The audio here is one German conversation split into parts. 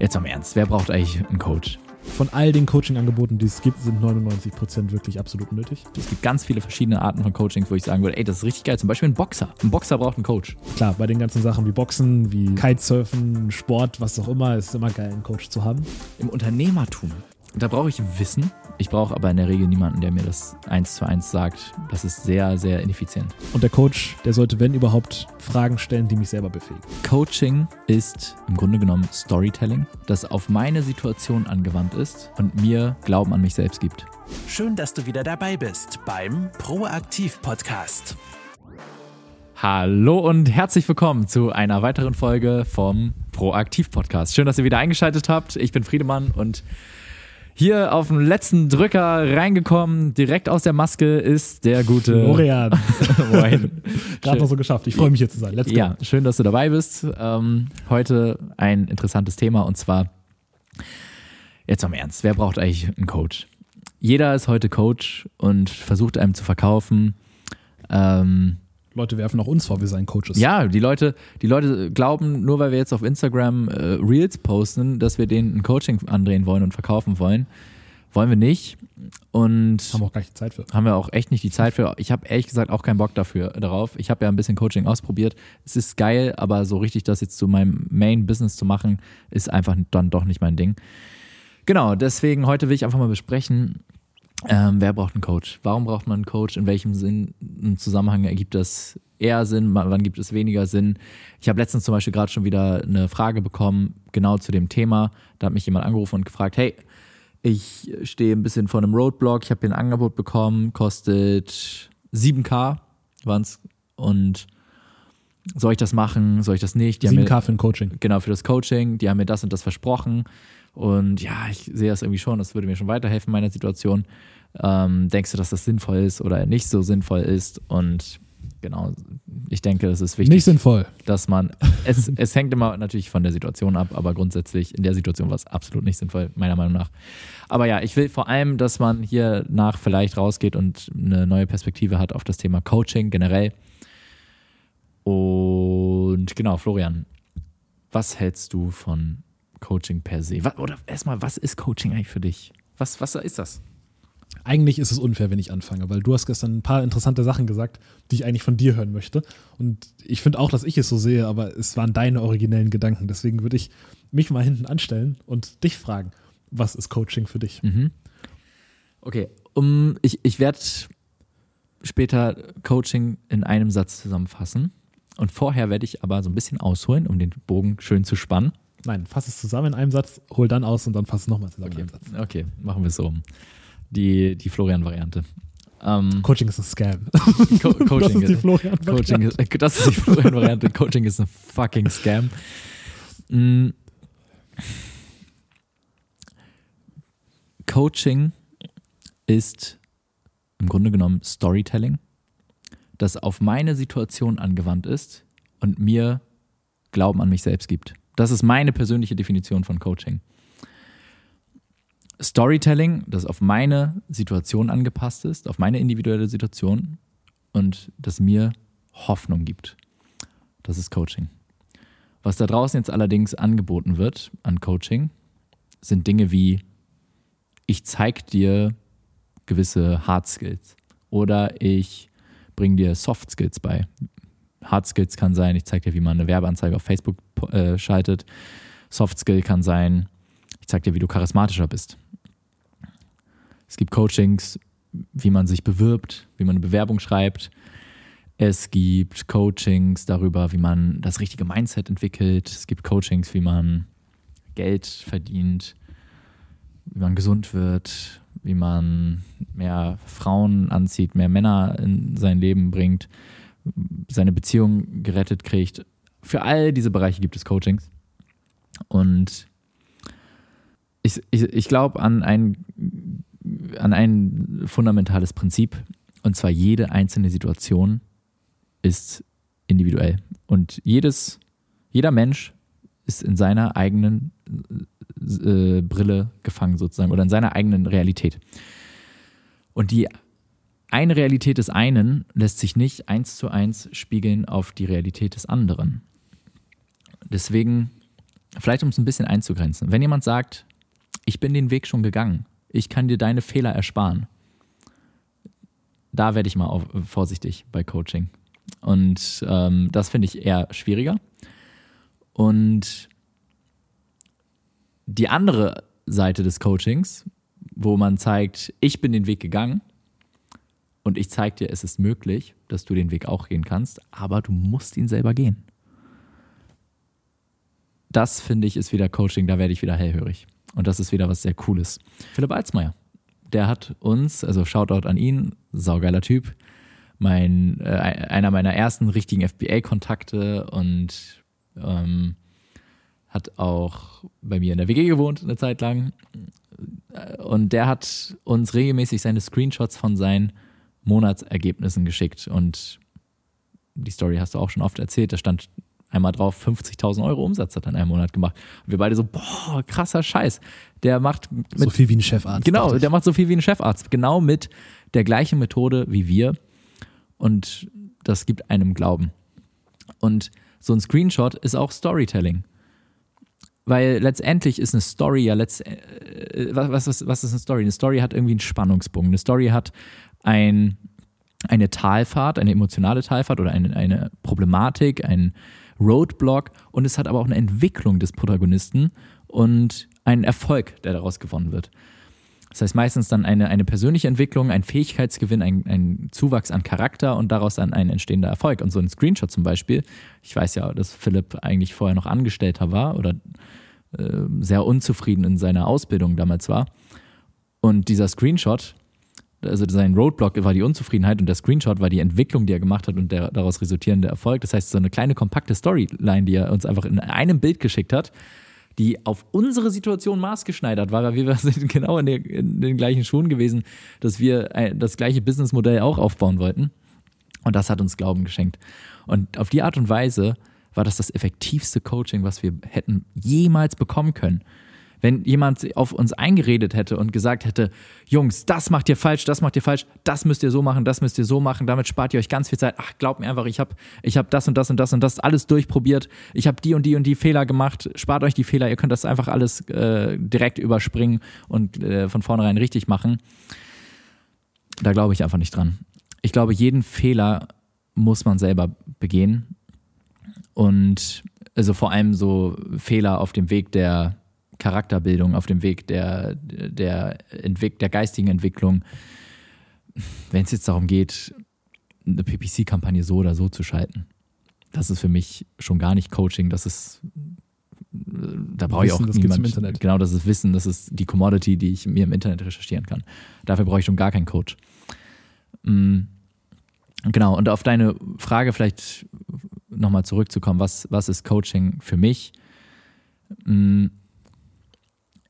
Jetzt am Ernst, wer braucht eigentlich einen Coach? Von all den Coaching-Angeboten, die es gibt, sind 99% wirklich absolut nötig. Es gibt ganz viele verschiedene Arten von Coachings, wo ich sagen würde, ey, das ist richtig geil. Zum Beispiel ein Boxer. Ein Boxer braucht einen Coach. Klar, bei den ganzen Sachen wie Boxen, wie Kitesurfen, Sport, was auch immer, ist es immer geil, einen Coach zu haben. Im Unternehmertum, da brauche ich Wissen. Ich brauche aber in der Regel niemanden, der mir das eins zu eins sagt. Das ist sehr, sehr ineffizient. Und der Coach, der sollte, wenn überhaupt, Fragen stellen, die mich selber befähigen. Coaching ist im Grunde genommen Storytelling, das auf meine Situation angewandt ist und mir Glauben an mich selbst gibt. Schön, dass du wieder dabei bist beim Proaktiv Podcast. Hallo und herzlich willkommen zu einer weiteren Folge vom Proaktiv Podcast. Schön, dass ihr wieder eingeschaltet habt. Ich bin Friedemann und hier auf den letzten Drücker reingekommen, direkt aus der Maske ist der gute Florian. Moin. Gerade noch so geschafft. Ich freue mich hier zu sein. Let's go. Ja, schön, dass du dabei bist. Ähm, heute ein interessantes Thema und zwar, jetzt am Ernst, wer braucht eigentlich einen Coach? Jeder ist heute Coach und versucht einem zu verkaufen. Ähm, Leute werfen auch uns vor, wir seien Coaches. ja, die Leute, die Leute glauben, nur weil wir jetzt auf Instagram äh, Reels posten, dass wir denen ein Coaching andrehen wollen und verkaufen wollen. Wollen wir nicht. Und Haben wir auch gar nicht Zeit für. haben wir auch echt nicht die Zeit für. Ich habe ehrlich gesagt auch keinen Bock dafür darauf. Ich habe ja ein bisschen Coaching ausprobiert. Es ist geil, aber so richtig das jetzt zu meinem Main Business zu machen, ist einfach dann doch nicht mein Ding. Genau, deswegen heute will ich einfach mal besprechen, ähm, wer braucht einen Coach? Warum braucht man einen Coach? In welchem Sinn, im Zusammenhang ergibt das eher Sinn? Wann gibt es weniger Sinn? Ich habe letztens zum Beispiel gerade schon wieder eine Frage bekommen, genau zu dem Thema. Da hat mich jemand angerufen und gefragt, hey, ich stehe ein bisschen vor einem Roadblock, ich habe hier ein Angebot bekommen, kostet 7K waren's und soll ich das machen, soll ich das nicht? Die haben mir- 7K für ein Coaching. genau für das Coaching, die haben mir das und das versprochen und ja, ich sehe das irgendwie schon, das würde mir schon weiterhelfen in meiner Situation. Ähm, denkst du, dass das sinnvoll ist oder nicht so sinnvoll ist? Und genau, ich denke, das ist wichtig Nicht sinnvoll. dass man, es, es hängt immer natürlich von der Situation ab, aber grundsätzlich in der Situation war es absolut nicht sinnvoll, meiner Meinung nach. Aber ja, ich will vor allem, dass man hier nach vielleicht rausgeht und eine neue Perspektive hat auf das Thema Coaching generell. Und genau, Florian, was hältst du von Coaching per se? Oder erstmal, was ist Coaching eigentlich für dich? Was, was ist das? Eigentlich ist es unfair, wenn ich anfange, weil du hast gestern ein paar interessante Sachen gesagt, die ich eigentlich von dir hören möchte. Und ich finde auch, dass ich es so sehe, aber es waren deine originellen Gedanken. Deswegen würde ich mich mal hinten anstellen und dich fragen, was ist Coaching für dich? Mhm. Okay, um, ich, ich werde später Coaching in einem Satz zusammenfassen. Und vorher werde ich aber so ein bisschen ausholen, um den Bogen schön zu spannen. Nein, fass es zusammen in einem Satz, hol dann aus und dann fass es nochmal zusammen in einem Satz. Okay, machen wir es so. Die, die Florian-Variante. Ähm, Coaching ist ein Scam. Co Coaching, das ist die Florian. Coaching ist, äh, das ist die Florian-Variante. Coaching ist ein fucking Scam. Mm. Coaching ist im Grunde genommen Storytelling, das auf meine Situation angewandt ist und mir Glauben an mich selbst gibt. Das ist meine persönliche Definition von Coaching. Storytelling, das auf meine Situation angepasst ist, auf meine individuelle Situation und das mir Hoffnung gibt. Das ist Coaching. Was da draußen jetzt allerdings angeboten wird an Coaching, sind Dinge wie, ich zeige dir gewisse Hard Skills oder ich bringe dir Soft Skills bei. Hard Skills kann sein, ich zeige dir, wie man eine Werbeanzeige auf Facebook äh, schaltet. Soft Skill kann sein, ich zeige dir, wie du charismatischer bist. Es gibt Coachings, wie man sich bewirbt, wie man eine Bewerbung schreibt. Es gibt Coachings darüber, wie man das richtige Mindset entwickelt. Es gibt Coachings, wie man Geld verdient, wie man gesund wird, wie man mehr Frauen anzieht, mehr Männer in sein Leben bringt, seine Beziehung gerettet kriegt. Für all diese Bereiche gibt es Coachings. Und ich, ich, ich glaube an ein, an ein fundamentales Prinzip. Und zwar jede einzelne Situation ist individuell. Und jedes, jeder Mensch ist in seiner eigenen äh, Brille gefangen sozusagen oder in seiner eigenen Realität. Und die eine Realität des einen lässt sich nicht eins zu eins spiegeln auf die Realität des anderen. Deswegen vielleicht um es ein bisschen einzugrenzen, wenn jemand sagt, ich bin den Weg schon gegangen, ich kann dir deine Fehler ersparen, da werde ich mal auf, vorsichtig bei Coaching. Und ähm, das finde ich eher schwieriger. Und die andere Seite des Coachings, wo man zeigt, ich bin den Weg gegangen und ich zeige dir, es ist möglich, dass du den Weg auch gehen kannst, aber du musst ihn selber gehen. Das finde ich ist wieder Coaching, da werde ich wieder hellhörig. Und das ist wieder was sehr Cooles. Philipp Alsmeier, der hat uns, also Shoutout an ihn, saugeiler Typ, mein, äh, einer meiner ersten richtigen FBA-Kontakte und ähm, hat auch bei mir in der WG gewohnt eine Zeit lang. Und der hat uns regelmäßig seine Screenshots von seinen Monatsergebnissen geschickt. Und die Story hast du auch schon oft erzählt. Da stand einmal drauf, 50.000 Euro Umsatz hat er in einem Monat gemacht. Und wir beide so, boah, krasser Scheiß. Der macht mit, so viel wie ein Chefarzt. Genau, der macht so viel wie ein Chefarzt. Genau mit der gleichen Methode wie wir. Und das gibt einem Glauben. Und so ein Screenshot ist auch Storytelling. Weil letztendlich ist eine Story ja letzt, äh, was, was, was ist eine Story? Eine Story hat irgendwie einen Spannungsbogen. Eine Story hat ein, eine Talfahrt, eine emotionale Talfahrt oder eine, eine Problematik, ein Roadblock und es hat aber auch eine Entwicklung des Protagonisten und einen Erfolg, der daraus gewonnen wird. Das heißt meistens dann eine, eine persönliche Entwicklung, ein Fähigkeitsgewinn, ein, ein Zuwachs an Charakter und daraus dann ein entstehender Erfolg. Und so ein Screenshot zum Beispiel, ich weiß ja, dass Philipp eigentlich vorher noch Angestellter war oder äh, sehr unzufrieden in seiner Ausbildung damals war. Und dieser Screenshot, also sein Roadblock war die Unzufriedenheit und der Screenshot war die Entwicklung, die er gemacht hat und der daraus resultierende Erfolg. Das heißt, so eine kleine kompakte Storyline, die er uns einfach in einem Bild geschickt hat, die auf unsere Situation maßgeschneidert war, weil wir sind genau in, der, in den gleichen Schuhen gewesen, dass wir das gleiche Businessmodell auch aufbauen wollten. Und das hat uns Glauben geschenkt. Und auf die Art und Weise war das das effektivste Coaching, was wir hätten jemals bekommen können wenn jemand auf uns eingeredet hätte und gesagt hätte, Jungs, das macht ihr falsch, das macht ihr falsch, das müsst ihr so machen, das müsst ihr so machen, damit spart ihr euch ganz viel Zeit. Ach, glaubt mir einfach, ich habe ich hab das und das und das und das alles durchprobiert, ich habe die und die und die Fehler gemacht, spart euch die Fehler, ihr könnt das einfach alles äh, direkt überspringen und äh, von vornherein richtig machen. Da glaube ich einfach nicht dran. Ich glaube, jeden Fehler muss man selber begehen. Und also vor allem so Fehler auf dem Weg der, Charakterbildung, auf dem Weg der, der, Entwick der geistigen Entwicklung, wenn es jetzt darum geht, eine PPC-Kampagne so oder so zu schalten. Das ist für mich schon gar nicht Coaching, das ist da brauche ich auch das niemand, Internet. genau das ist Wissen, das ist die Commodity, die ich mir im Internet recherchieren kann. Dafür brauche ich schon gar keinen Coach. Mm, genau, und auf deine Frage vielleicht nochmal zurückzukommen, was, was ist Coaching für mich?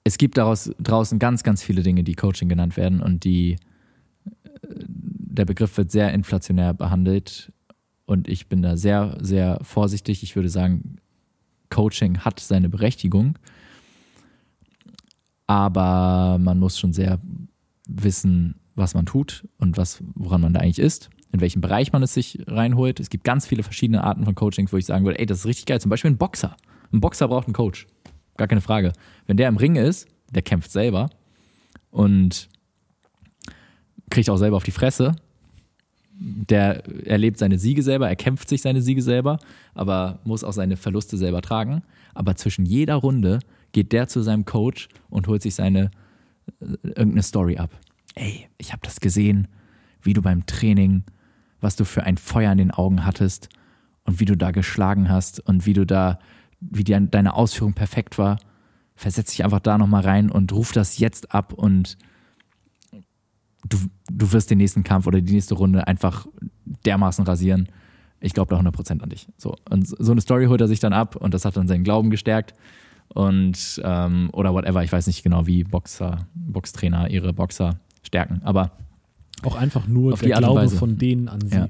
Es gibt daraus draußen ganz, ganz viele Dinge, die Coaching genannt werden und die der Begriff wird sehr inflationär behandelt und ich bin da sehr, sehr vorsichtig. Ich würde sagen, Coaching hat seine Berechtigung, aber man muss schon sehr wissen, was man tut und was, woran man da eigentlich ist, in welchem Bereich man es sich reinholt. Es gibt ganz viele verschiedene Arten von Coaching, wo ich sagen würde, ey, das ist richtig geil. Zum Beispiel ein Boxer. Ein Boxer braucht einen Coach. Gar keine Frage. Wenn der im Ring ist, der kämpft selber und kriegt auch selber auf die Fresse. Der erlebt seine Siege selber, er kämpft sich seine Siege selber, aber muss auch seine Verluste selber tragen. Aber zwischen jeder Runde geht der zu seinem Coach und holt sich seine äh, irgendeine Story ab. Ey, ich habe das gesehen, wie du beim Training, was du für ein Feuer in den Augen hattest und wie du da geschlagen hast und wie du da wie die, deine Ausführung perfekt war, versetz dich einfach da nochmal rein und ruf das jetzt ab und du, du wirst den nächsten Kampf oder die nächste Runde einfach dermaßen rasieren. Ich glaube da 100% an dich. So, und so eine Story holt er sich dann ab und das hat dann seinen Glauben gestärkt. Und, ähm, oder whatever, ich weiß nicht genau, wie Boxer, Boxtrainer ihre Boxer stärken, aber. Auch einfach nur der Glaube von denen an sie. Ja.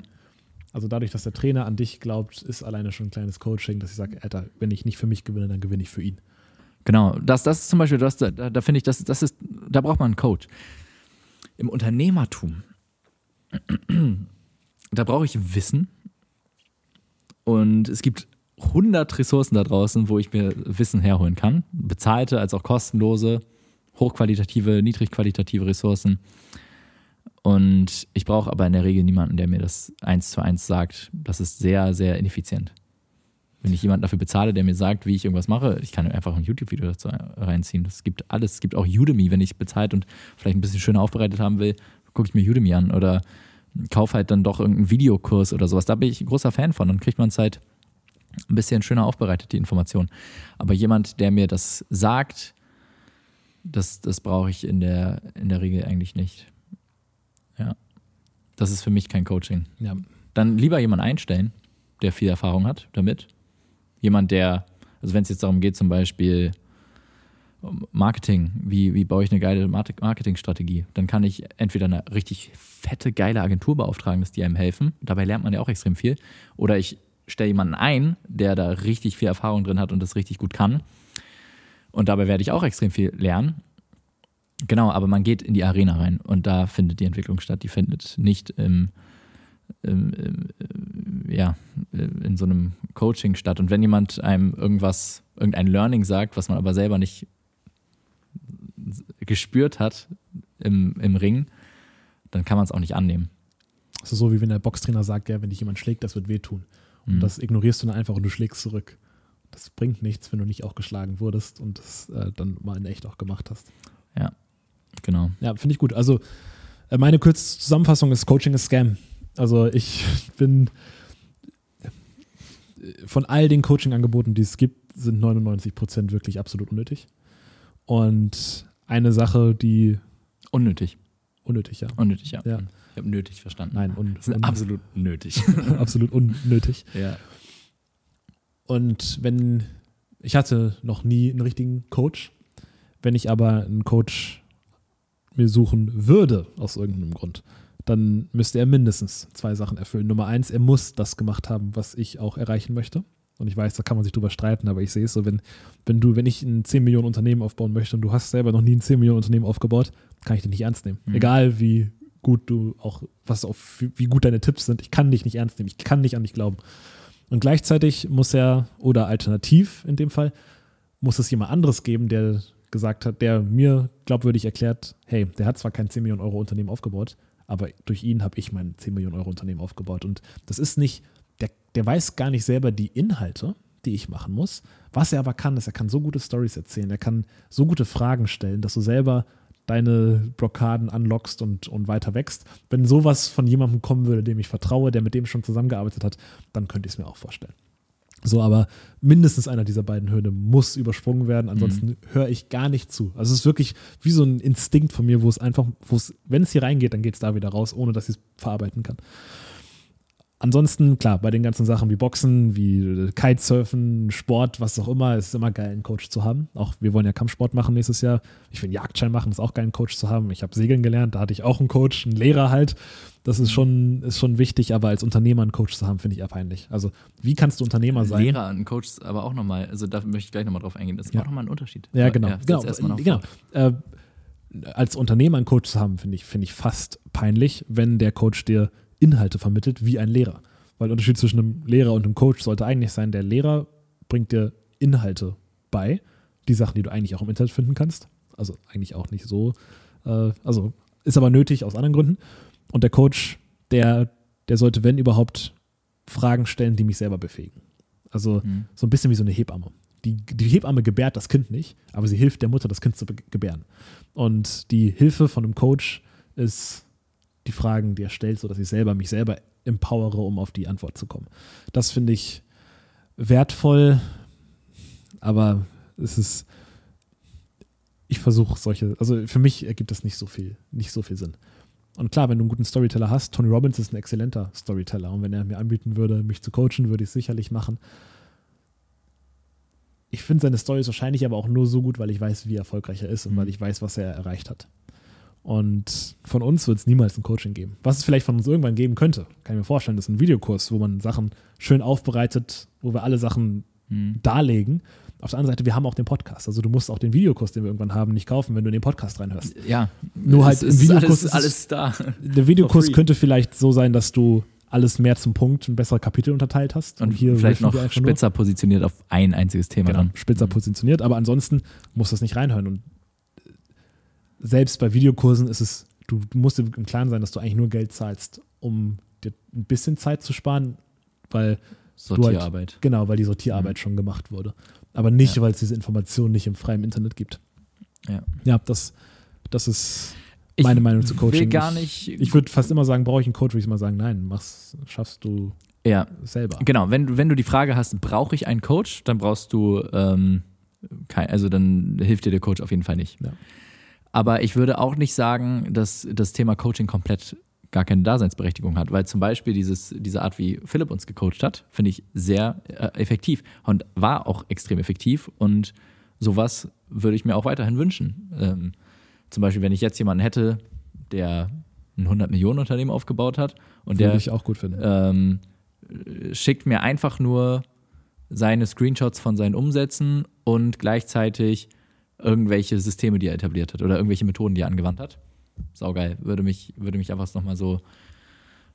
Also dadurch, dass der Trainer an dich glaubt, ist alleine schon ein kleines Coaching, dass ich sage, Alter, wenn ich nicht für mich gewinne, dann gewinne ich für ihn. Genau, das, das ist zum Beispiel, das, da, da finde ich, das, das ist, da braucht man einen Coach. Im Unternehmertum, da brauche ich Wissen und es gibt 100 Ressourcen da draußen, wo ich mir Wissen herholen kann. Bezahlte als auch kostenlose, hochqualitative, niedrigqualitative Ressourcen. Und ich brauche aber in der Regel niemanden, der mir das eins zu eins sagt. Das ist sehr, sehr ineffizient. Wenn ich jemanden dafür bezahle, der mir sagt, wie ich irgendwas mache, ich kann einfach ein YouTube-Video dazu reinziehen. Es gibt alles. Es gibt auch Udemy, wenn ich bezahlt und vielleicht ein bisschen schöner aufbereitet haben will, gucke ich mir Udemy an oder kaufe halt dann doch irgendeinen Videokurs oder sowas. Da bin ich ein großer Fan von. Dann kriegt man es halt ein bisschen schöner aufbereitet, die Information. Aber jemand, der mir das sagt, das, das brauche ich in der, in der Regel eigentlich nicht. Das ist für mich kein Coaching. Ja. Dann lieber jemanden einstellen, der viel Erfahrung hat damit. Jemand, der, also wenn es jetzt darum geht, zum Beispiel Marketing, wie, wie baue ich eine geile Marketingstrategie, dann kann ich entweder eine richtig fette, geile Agentur beauftragen, dass die einem helfen. Dabei lernt man ja auch extrem viel. Oder ich stelle jemanden ein, der da richtig viel Erfahrung drin hat und das richtig gut kann. Und dabei werde ich auch extrem viel lernen. Genau, aber man geht in die Arena rein und da findet die Entwicklung statt. Die findet nicht im, im, im, ja, in so einem Coaching statt. Und wenn jemand einem irgendwas, irgendein Learning sagt, was man aber selber nicht gespürt hat im, im Ring, dann kann man es auch nicht annehmen. Das ist so, wie wenn der Boxtrainer sagt, ja, wenn dich jemand schlägt, das wird wehtun. Und mhm. das ignorierst du dann einfach und du schlägst zurück. Das bringt nichts, wenn du nicht auch geschlagen wurdest und das äh, dann mal in echt auch gemacht hast. Ja, genau. Ja, finde ich gut. Also äh, meine kurze Zusammenfassung ist, Coaching ist Scam. Also ich bin äh, von all den Coaching-Angeboten, die es gibt, sind 99 Prozent wirklich absolut unnötig. Und eine Sache, die unnötig. Unnötig, ja. Unnötig, ja. ja. Ich habe nötig verstanden. Nein, un, das ist un absolut nötig. absolut unnötig. Ja. Und wenn, ich hatte noch nie einen richtigen Coach, wenn ich aber einen Coach mir suchen würde, aus irgendeinem Grund, dann müsste er mindestens zwei Sachen erfüllen. Nummer eins, er muss das gemacht haben, was ich auch erreichen möchte. Und ich weiß, da kann man sich drüber streiten, aber ich sehe es so, wenn, wenn du, wenn ich ein 10 Millionen Unternehmen aufbauen möchte und du hast selber noch nie ein 10 Millionen Unternehmen aufgebaut, kann ich dich nicht ernst nehmen. Mhm. Egal wie gut du auch, was auf, wie gut deine Tipps sind, ich kann dich nicht ernst nehmen, ich kann nicht an dich glauben. Und gleichzeitig muss er, oder alternativ in dem Fall, muss es jemand anderes geben, der gesagt hat, der mir glaubwürdig erklärt, hey, der hat zwar kein 10 Millionen Euro Unternehmen aufgebaut, aber durch ihn habe ich mein 10 Millionen Euro Unternehmen aufgebaut. Und das ist nicht, der, der weiß gar nicht selber die Inhalte, die ich machen muss. Was er aber kann, ist, er kann so gute Stories erzählen, er kann so gute Fragen stellen, dass du selber deine Blockaden unlockst und, und weiter wächst. Wenn sowas von jemandem kommen würde, dem ich vertraue, der mit dem schon zusammengearbeitet hat, dann könnte ich es mir auch vorstellen. So, aber mindestens einer dieser beiden Hürden muss übersprungen werden, ansonsten mhm. höre ich gar nicht zu. Also es ist wirklich wie so ein Instinkt von mir, wo es einfach, wo es, wenn es hier reingeht, dann geht es da wieder raus, ohne dass ich es verarbeiten kann. Ansonsten, klar, bei den ganzen Sachen wie Boxen, wie Kitesurfen, Sport, was auch immer, ist es immer geil, einen Coach zu haben. Auch wir wollen ja Kampfsport machen nächstes Jahr. Ich will einen Jagdschein machen, ist auch geil, einen Coach zu haben. Ich habe Segeln gelernt, da hatte ich auch einen Coach, einen Lehrer halt. Das ist schon, ist schon wichtig, aber als Unternehmer einen Coach zu haben, finde ich eher peinlich. Also, wie kannst du Unternehmer sein? Lehrer, einen Coach, aber auch nochmal, also da möchte ich gleich nochmal drauf eingehen. Das ist ja. auch nochmal ein Unterschied. Ja, genau. Ja, genau. genau. Äh, als Unternehmer einen Coach zu haben, finde ich, find ich fast peinlich, wenn der Coach dir Inhalte vermittelt wie ein Lehrer. Weil der Unterschied zwischen einem Lehrer und einem Coach sollte eigentlich sein, der Lehrer bringt dir Inhalte bei, die Sachen, die du eigentlich auch im Internet finden kannst. Also eigentlich auch nicht so, äh, also ist aber nötig aus anderen Gründen. Und der Coach, der, der sollte, wenn überhaupt, Fragen stellen, die mich selber befähigen. Also mhm. so ein bisschen wie so eine Hebamme. Die, die Hebamme gebärt das Kind nicht, aber sie hilft der Mutter, das Kind zu gebären. Und die Hilfe von einem Coach ist die Fragen, die er stellt, sodass ich selber mich selber empowere, um auf die Antwort zu kommen. Das finde ich wertvoll, aber es ist, ich versuche solche, also für mich ergibt das nicht so viel, nicht so viel Sinn. Und klar, wenn du einen guten Storyteller hast, Tony Robbins ist ein exzellenter Storyteller und wenn er mir anbieten würde, mich zu coachen, würde ich es sicherlich machen. Ich finde seine Stories wahrscheinlich aber auch nur so gut, weil ich weiß, wie erfolgreich er ist und mhm. weil ich weiß, was er erreicht hat. Und von uns wird es niemals ein Coaching geben. Was es vielleicht von uns irgendwann geben könnte, kann ich mir vorstellen, das ist ein Videokurs, wo man Sachen schön aufbereitet, wo wir alle Sachen mhm. darlegen. Auf der anderen Seite, wir haben auch den Podcast. Also du musst auch den Videokurs, den wir irgendwann haben, nicht kaufen, wenn du in den Podcast reinhörst. Ja. Nur halt im Videokurs ist alles, alles da. Der Videokurs könnte vielleicht so sein, dass du alles mehr zum Punkt, ein besserer Kapitel unterteilt hast. Und hier vielleicht noch nur. spitzer positioniert auf ein einziges Thema. genau, dann. spitzer positioniert, aber ansonsten muss das nicht reinhören. Und selbst bei Videokursen ist es, du, musst dir im Klaren sein, dass du eigentlich nur Geld zahlst, um dir ein bisschen Zeit zu sparen, weil Sortierarbeit. genau, weil die Sortierarbeit schon gemacht wurde. Aber nicht, Ja. weil es diese Information nicht im freien Internet gibt. Ja. Ja, das, das ist Ich meine Meinung zu Coaching. will gar Ich- nicht. Ich würde fast immer sagen, brauche ich einen Coach, würde ich mal sagen, nein, mach's, schaffst du ja, selber. Genau, wenn, du- wenn du die Frage hast, brauche ich einen Coach, dann brauchst du, ähm, kein, also dann hilft dir der Coach auf jeden Fall nicht. Ja. Aber ich würde auch nicht sagen, dass das Thema Coaching komplett gar keine Daseinsberechtigung hat, weil zum Beispiel dieses, diese Art, wie Philipp uns gecoacht hat, finde ich sehr äh, effektiv und war auch extrem effektiv und sowas würde ich mir auch weiterhin wünschen. Ähm, zum Beispiel, wenn ich jetzt jemanden hätte, der ein 100 Millionen Unternehmen aufgebaut hat und Würde der ich auch gut finden. ähm, schickt mir einfach nur seine Screenshots von seinen Umsätzen und gleichzeitig irgendwelche Systeme, die er etabliert hat oder irgendwelche Methoden, die er angewandt hat. Saugeil. Würde mich, würde mich einfach nochmal so.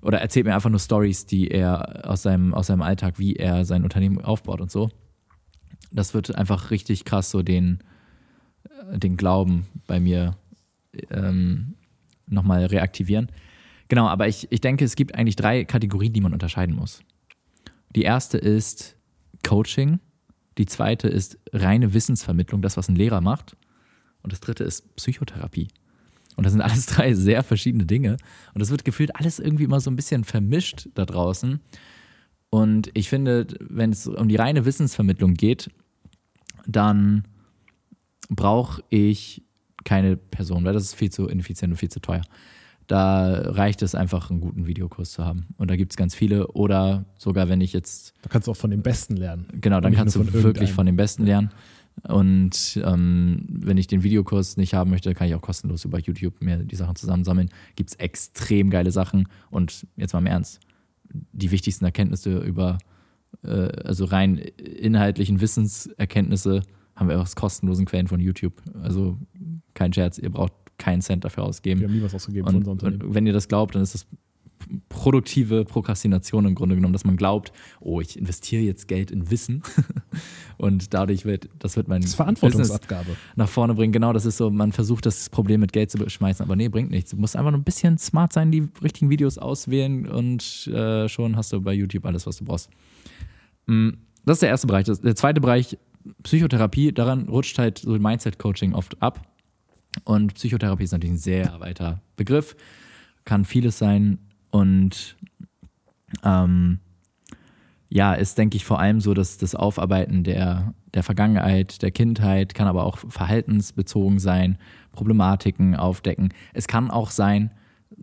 Oder erzählt mir einfach nur Stories, die er aus seinem, aus seinem Alltag, wie er sein Unternehmen aufbaut und so. Das wird einfach richtig krass so den, äh, den Glauben bei mir ähm, nochmal reaktivieren. Genau, aber ich, ich denke, es gibt eigentlich drei Kategorien, die man unterscheiden muss. Die erste ist Coaching, die zweite ist reine Wissensvermittlung, das, was ein Lehrer macht. Und das dritte ist Psychotherapie. Und das sind alles drei sehr verschiedene Dinge. Und das wird gefühlt alles irgendwie immer so ein bisschen vermischt da draußen. Und ich finde, wenn es um die reine Wissensvermittlung geht, dann brauche ich keine Person, weil das ist viel zu ineffizient und viel zu teuer. Da reicht es einfach, einen guten Videokurs zu haben. Und da gibt es ganz viele. Oder sogar, wenn ich jetzt Da kannst du auch von dem Besten lernen. Genau, dann kannst du von wirklich von den Besten lernen. Und ähm, wenn ich den Videokurs nicht haben möchte, kann ich auch kostenlos über YouTube mir die Sachen zusammensammeln. Gibt es extrem geile Sachen. Und jetzt mal im Ernst, die wichtigsten Erkenntnisse über, äh, also rein inhaltlichen Wissenserkenntnisse, haben wir aus kostenlosen Quellen von YouTube. Also kein Scherz, ihr braucht keinen Cent dafür ausgeben. Wir haben nie was ausgegeben für Und, unser Unternehmen. und wenn ihr das glaubt, dann ist das produktive Prokrastination im Grunde genommen, dass man glaubt, oh, ich investiere jetzt Geld in Wissen und dadurch wird, das wird mein Das ist Business Verantwortungsabgabe. nach vorne bringen. Genau, das ist so, man versucht das Problem mit Geld zu beschmeißen, aber nee, bringt nichts. Du musst einfach nur ein bisschen smart sein, die richtigen Videos auswählen und äh, schon hast du bei YouTube alles, was du brauchst. Mm, Das ist der erste Bereich. Der zweite Bereich, Psychotherapie, daran rutscht halt so Mindset-Coaching oft ab. Und Psychotherapie ist natürlich ein sehr weiter Begriff, kann vieles sein und ähm, ja, ist, denke ich, vor allem so, dass das Aufarbeiten der, der Vergangenheit, der Kindheit, kann aber auch verhaltensbezogen sein, Problematiken aufdecken. Es kann auch sein,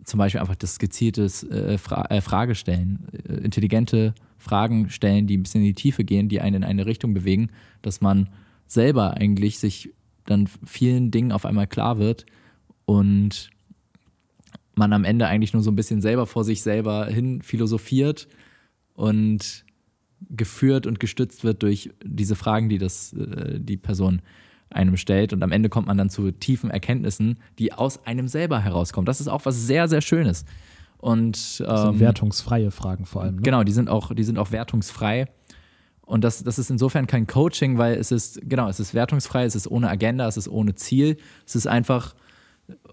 zum Beispiel einfach das gezieltes äh, Fra äh, Frage äh, intelligente Fragen stellen, die ein bisschen in die Tiefe gehen, die einen in eine Richtung bewegen, dass man selber eigentlich sich dann vielen Dingen auf einmal klar wird und man am Ende eigentlich nur so ein bisschen selber vor sich selber hin philosophiert und geführt und gestützt wird durch diese Fragen, die das, äh, die Person einem stellt. Und am Ende kommt man dann zu tiefen Erkenntnissen, die aus einem selber herauskommen. Das ist auch was sehr, sehr Schönes. Und Das sind ähm, wertungsfreie Fragen vor allem. Ne? Genau, die sind auch, die sind auch wertungsfrei. Und das, das ist insofern kein Coaching, weil es ist, genau, es ist wertungsfrei, es ist ohne Agenda, es ist ohne Ziel. Es ist einfach,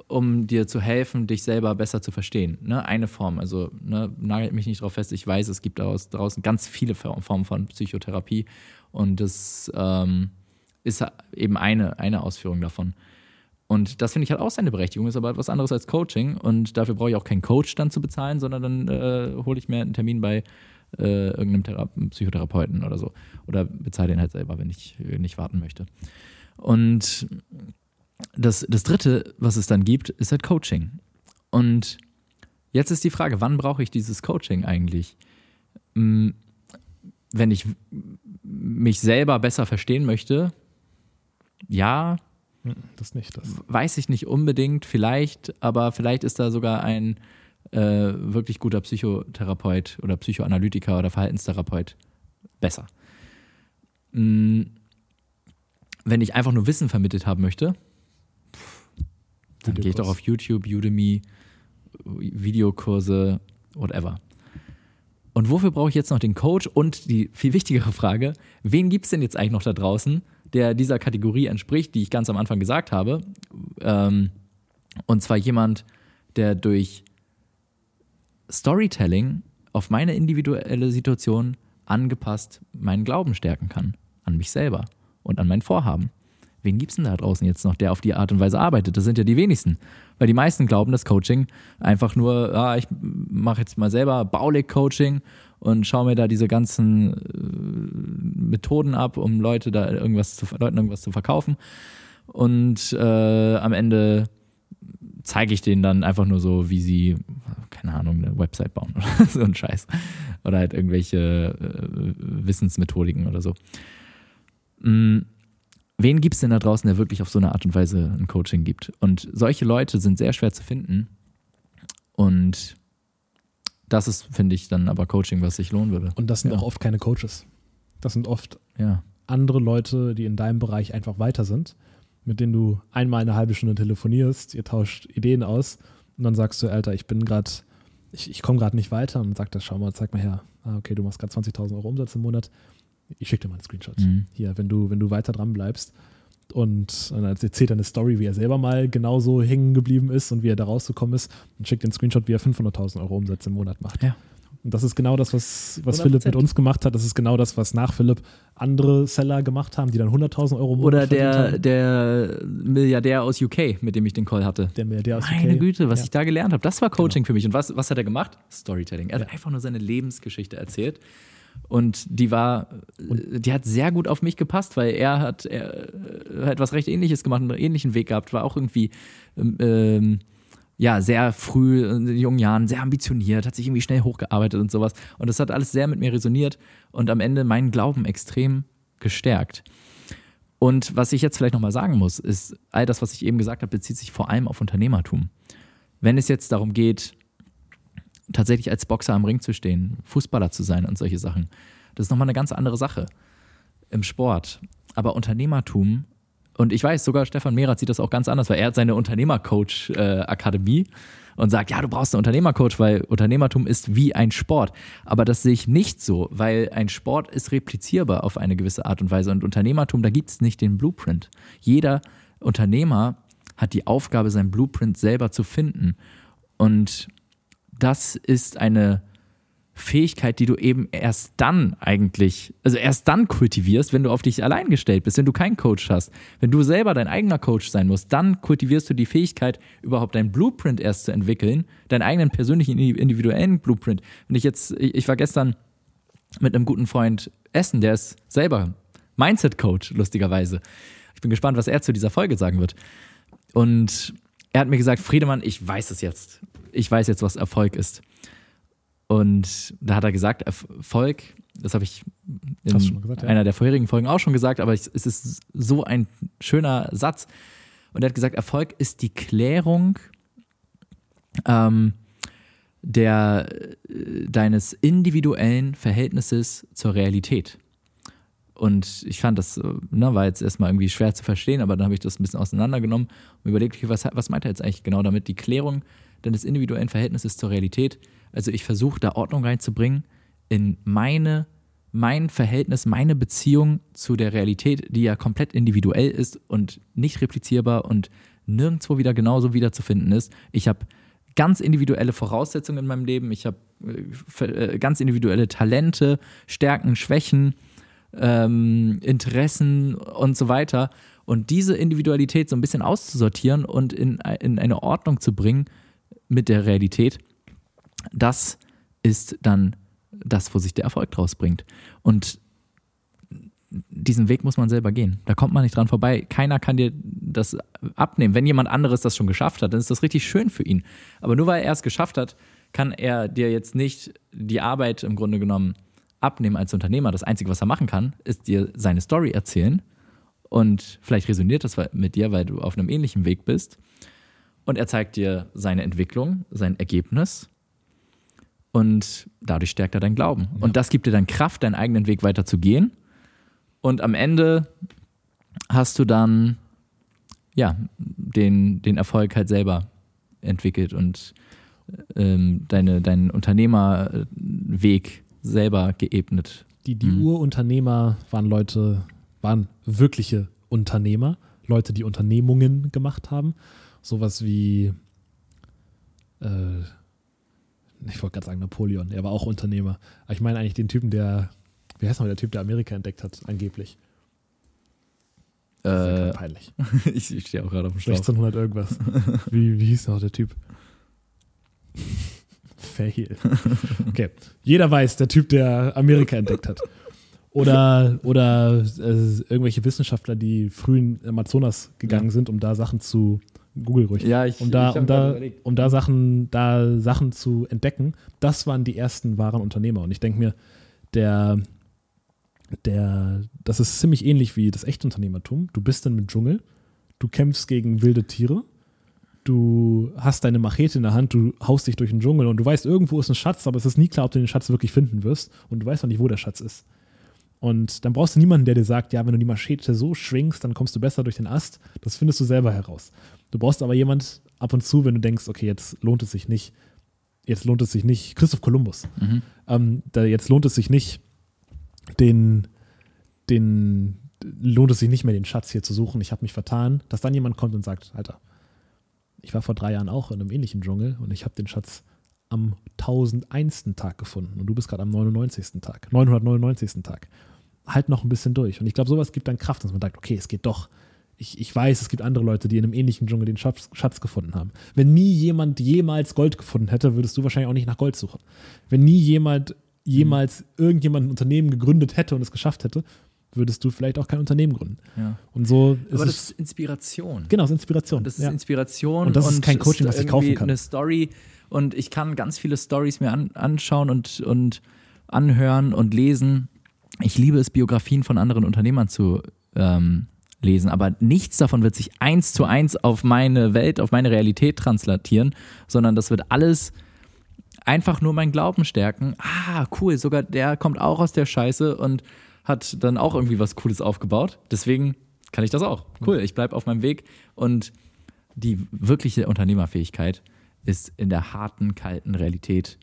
um dir zu helfen, dich selber besser zu verstehen. Ne? Eine Form, also ne, nagelt mich nicht drauf fest, ich weiß, es gibt daraus, draußen ganz viele Formen von Psychotherapie und das ähm, ist eben eine, eine Ausführung davon. Und das finde ich halt auch seine Berechtigung, ist aber etwas anderes als Coaching. Und dafür brauche ich auch keinen Coach dann zu bezahlen, sondern dann äh, hole ich mir einen Termin bei äh, irgendeinem Thera Psychotherapeuten oder so. Oder bezahle den halt selber, wenn ich nicht warten möchte. Und das, das Dritte, was es dann gibt, ist halt Coaching. Und jetzt ist die Frage, wann brauche ich dieses Coaching eigentlich? Hm, Wenn ich mich selber besser verstehen möchte, ja, Hm, Das nicht. Das. weiß ich nicht unbedingt, vielleicht, aber vielleicht ist da sogar ein äh, wirklich guter Psychotherapeut oder Psychoanalytiker oder Verhaltenstherapeut besser. Mm, Wenn ich einfach nur Wissen vermittelt haben möchte, dann gehe ich doch auf YouTube, Udemy, Videokurse, whatever. Und wofür brauche ich jetzt noch den Coach? Und die viel wichtigere Frage, wen gibt es denn jetzt eigentlich noch da draußen, der dieser Kategorie entspricht, die ich ganz am Anfang gesagt habe? Ähm, und zwar jemand, der durch Storytelling auf meine individuelle Situation angepasst meinen Glauben stärken kann. An mich selber und an mein Vorhaben. Wen gibt es denn da draußen jetzt noch, der auf die Art und Weise arbeitet? Das sind ja die wenigsten. Weil die meisten glauben, dass Coaching einfach nur, ah, ich mache jetzt mal selber Baulig-Coaching und schaue mir da diese ganzen äh, Methoden ab, um Leute da irgendwas zu, Leuten irgendwas zu verkaufen. Und äh, am Ende zeige ich denen dann einfach nur so, wie sie, keine Ahnung, eine Website bauen oder so ein Scheiß. Oder halt irgendwelche äh, Wissensmethodiken oder so. Mhm wen gibt es denn da draußen, der wirklich auf so eine Art und Weise ein Coaching gibt? Und solche Leute sind sehr schwer zu finden. Und das ist, finde ich, dann aber Coaching, was sich lohnen würde. Und das sind ja. auch oft keine Coaches. Das sind oft ja. andere Leute, die in deinem Bereich einfach weiter sind, mit denen du einmal eine halbe Stunde telefonierst, ihr tauscht Ideen aus und dann sagst du, Alter, ich bin gerade, ich, ich komme gerade nicht weiter und sagt er, schau mal, zeig mal her. Ah, okay, du machst gerade 20.000 Euro Umsatz im Monat ich schicke dir mal einen Screenshot. Mhm. Hier, wenn du, wenn du weiter dran bleibst. Und, und dann erzählt er eine Story, wie er selber mal genauso hängen geblieben ist und wie er da rausgekommen ist und schickt den Screenshot, wie er 500.000 Euro Umsatz im Monat macht. Ja. Und das ist genau das, was, was Philipp mit uns gemacht hat. Das ist genau das, was nach Philipp andere Seller gemacht haben, die dann 100.000 Euro im Oder der, der Milliardär aus UK, mit dem ich den Call hatte. Der Milliardär aus Meine UK. Güte, was ja. ich da gelernt habe. Das war Coaching genau. für mich. Und was, was hat er gemacht? Storytelling. Er hat ja. einfach nur seine Lebensgeschichte erzählt. Und die war, die hat sehr gut auf mich gepasst, weil er hat, er hat was recht ähnliches gemacht, einen ähnlichen Weg gehabt, war auch irgendwie ähm, ja, sehr früh in jungen Jahren, sehr ambitioniert, hat sich irgendwie schnell hochgearbeitet und sowas. Und das hat alles sehr mit mir resoniert und am Ende meinen Glauben extrem gestärkt. Und was ich jetzt vielleicht nochmal sagen muss, ist, all das, was ich eben gesagt habe, bezieht sich vor allem auf Unternehmertum. Wenn es jetzt darum geht, tatsächlich als Boxer am Ring zu stehen, Fußballer zu sein und solche Sachen. Das ist nochmal eine ganz andere Sache im Sport. Aber Unternehmertum, und ich weiß, sogar Stefan Mehrath sieht das auch ganz anders, weil er hat seine Unternehmercoach-Akademie äh, und sagt, ja, du brauchst einen Unternehmercoach, weil Unternehmertum ist wie ein Sport. Aber das sehe ich nicht so, weil ein Sport ist replizierbar auf eine gewisse Art und Weise. Und Unternehmertum, da gibt es nicht den Blueprint. Jeder Unternehmer hat die Aufgabe, seinen Blueprint selber zu finden. Und das ist eine Fähigkeit, die du eben erst dann eigentlich, also erst dann kultivierst, wenn du auf dich allein gestellt bist, wenn du keinen Coach hast. Wenn du selber dein eigener Coach sein musst, dann kultivierst du die Fähigkeit, überhaupt deinen Blueprint erst zu entwickeln, deinen eigenen persönlichen, individuellen Blueprint. Wenn ich jetzt, ich war gestern mit einem guten Freund essen, der ist selber Mindset-Coach, lustigerweise. Ich bin gespannt, was er zu dieser Folge sagen wird. Und er hat mir gesagt, Friedemann, ich weiß es jetzt ich weiß jetzt, was Erfolg ist. Und da hat er gesagt, Erfolg, das habe ich in gesagt, ja. einer der vorherigen Folgen auch schon gesagt, aber es ist so ein schöner Satz. Und er hat gesagt, Erfolg ist die Klärung ähm, der, äh, deines individuellen Verhältnisses zur Realität. Und ich fand das, äh, ne, war jetzt erstmal irgendwie schwer zu verstehen, aber dann habe ich das ein bisschen auseinandergenommen und überlegt, okay, was, was meint er jetzt eigentlich genau damit? Die Klärung deines individuellen Verhältnisses zur Realität. Also ich versuche da Ordnung reinzubringen in meine, mein Verhältnis, meine Beziehung zu der Realität, die ja komplett individuell ist und nicht replizierbar und nirgendwo wieder genauso wiederzufinden ist. Ich habe ganz individuelle Voraussetzungen in meinem Leben. Ich habe äh, äh, ganz individuelle Talente, Stärken, Schwächen, ähm, Interessen und so weiter. Und diese Individualität so ein bisschen auszusortieren und in, in eine Ordnung zu bringen, mit der Realität, das ist dann das, wo sich der Erfolg draus bringt. Und diesen Weg muss man selber gehen. Da kommt man nicht dran vorbei. Keiner kann dir das abnehmen. Wenn jemand anderes das schon geschafft hat, dann ist das richtig schön für ihn. Aber nur weil er es geschafft hat, kann er dir jetzt nicht die Arbeit im Grunde genommen abnehmen als Unternehmer. Das Einzige, was er machen kann, ist dir seine Story erzählen. Und vielleicht resoniert das mit dir, weil du auf einem ähnlichen Weg bist und er zeigt dir seine Entwicklung, sein Ergebnis und dadurch stärkt er deinen Glauben. Ja. Und das gibt dir dann Kraft, deinen eigenen Weg weiter zu gehen. Und am Ende hast du dann ja den, den Erfolg halt selber entwickelt und ähm, deine, deinen Unternehmerweg selber geebnet. Die, die Mhm. Urunternehmer waren Leute, waren wirkliche Unternehmer, Leute, die Unternehmungen gemacht haben. Sowas wie, äh, ich wollte gerade sagen Napoleon, er war auch Unternehmer. Aber ich meine eigentlich den Typen, der, wie heißt noch der Typ, der Amerika entdeckt hat, angeblich. Das ist ja Äh, peinlich. ich ich stehe auch gerade auf dem Schlauch. 1600 irgendwas. Wie, wie hieß noch der Typ? Fail. Okay. Jeder weiß, der Typ, der Amerika entdeckt hat. Oder, oder äh, irgendwelche Wissenschaftler, die früh in Amazonas gegangen Ja. sind, um da Sachen zu Google ruhig. Ja, ich, um da, ich um da, um da Sachen, da Sachen zu entdecken, das waren die ersten wahren Unternehmer. Und ich denke mir, der, der, das ist ziemlich ähnlich wie das echte Unternehmertum. Du bist dann im Dschungel, du kämpfst gegen wilde Tiere, du hast deine Machete in der Hand, du haust dich durch den Dschungel und du weißt, irgendwo ist ein Schatz, aber es ist nie klar, ob du den Schatz wirklich finden wirst und du weißt noch nicht, wo der Schatz ist. Und dann brauchst du niemanden, der dir sagt, ja, wenn du die Machete so schwingst, dann kommst du besser durch den Ast. Das findest du selber heraus. Du brauchst aber jemand ab und zu, wenn du denkst, okay, jetzt lohnt es sich nicht, jetzt lohnt es sich nicht, Christoph Kolumbus, Mhm. ähm, da jetzt lohnt es sich nicht, den, den, lohnt es sich nicht mehr, den Schatz hier zu suchen, ich habe mich vertan, dass dann jemand kommt und sagt, Alter, ich war vor drei Jahren auch in einem ähnlichen Dschungel und ich habe den Schatz am 1001. Tag gefunden und du bist gerade am 99. Tag, 999. Tag. Halt noch ein bisschen durch. Und ich glaube, sowas gibt dann Kraft, dass man sagt, okay, es geht doch. Ich, ich weiß, es gibt andere Leute, die in einem ähnlichen Dschungel den Schatz, Schatz gefunden haben. Wenn nie jemand jemals Gold gefunden hätte, würdest du wahrscheinlich auch nicht nach Gold suchen. Wenn nie jemand jemals irgendjemand ein Unternehmen gegründet hätte und es geschafft hätte, würdest du vielleicht auch kein Unternehmen gründen. Ja. Und so ist Aber das ist Inspiration. Genau, es ist Inspiration. Das ist ja. Inspiration. Und das ist kein Coaching, was ich kaufen kann. Eine Story und ich kann ganz viele Stories mir an, anschauen und, und anhören und lesen. Ich liebe es, Biografien von anderen Unternehmern zu ähm, lesen, aber nichts davon wird sich eins zu eins auf meine Welt, auf meine Realität translatieren, sondern das wird alles einfach nur mein Glauben stärken. Ah, cool, sogar der kommt auch aus der Scheiße und hat dann auch irgendwie was Cooles aufgebaut. Deswegen kann ich das auch. Cool, ich bleibe auf meinem Weg und die wirkliche Unternehmerfähigkeit ist in der harten, kalten Realität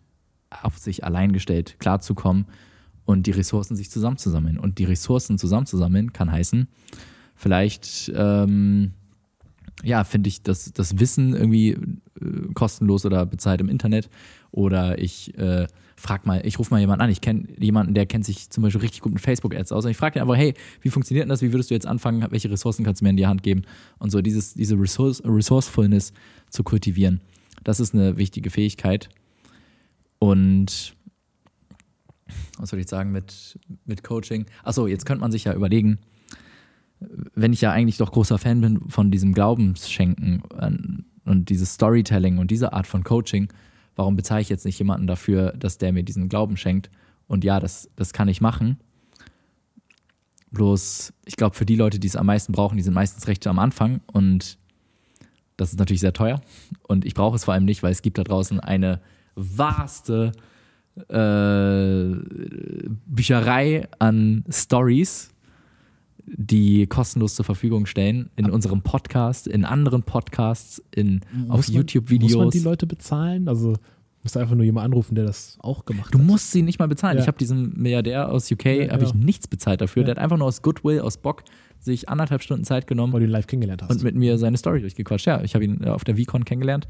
auf sich allein gestellt klarzukommen und die Ressourcen sich zusammenzusammeln. Und die Ressourcen zusammenzusammeln kann heißen, vielleicht, ähm, ja, finde ich das, das Wissen irgendwie äh, kostenlos oder bezahlt im Internet. Oder ich äh, frag mal, ich rufe mal jemanden an. Ich kenne jemanden, der kennt sich zum Beispiel richtig gut mit Facebook-Ads aus. Und ich frage ihn einfach, hey, wie funktioniert denn das? Wie würdest du jetzt anfangen? Welche Ressourcen kannst du mir in die Hand geben? Und so dieses, diese Resource, Resourcefulness zu kultivieren. Das ist eine wichtige Fähigkeit. Und was soll ich sagen mit, mit Coaching? Achso, jetzt könnte man sich ja überlegen, wenn ich ja eigentlich doch großer Fan bin von diesem Glaubensschenken und dieses Storytelling und diese Art von Coaching, warum bezahle ich jetzt nicht jemanden dafür, dass der mir diesen Glauben schenkt? Und ja, das, das kann ich machen. Bloß, ich glaube, für die Leute, die es am meisten brauchen, die sind meistens recht am Anfang und das ist natürlich sehr teuer. Und ich brauche es vor allem nicht, weil es gibt da draußen eine vaste äh, Bücherei an Stories, die kostenlos zur Verfügung stellen in unserem Podcast, in anderen Podcasts, in, auf Muss man- Muss man YouTube-Videos. die Leute bezahlen? Also musst du einfach nur jemanden anrufen, der das auch gemacht Du hat. musst sie nicht mal bezahlen. Ja. Ich habe diesem Milliardär aus UK Ja, habe ich genau. nichts bezahlt dafür. Ja. Der hat einfach nur aus Goodwill, aus Bock sich anderthalb Stunden Zeit genommen weil du ihn live kennengelernt hast. und mit mir seine Story durchgequatscht. Ja, ich habe ihn auf der VCon kennengelernt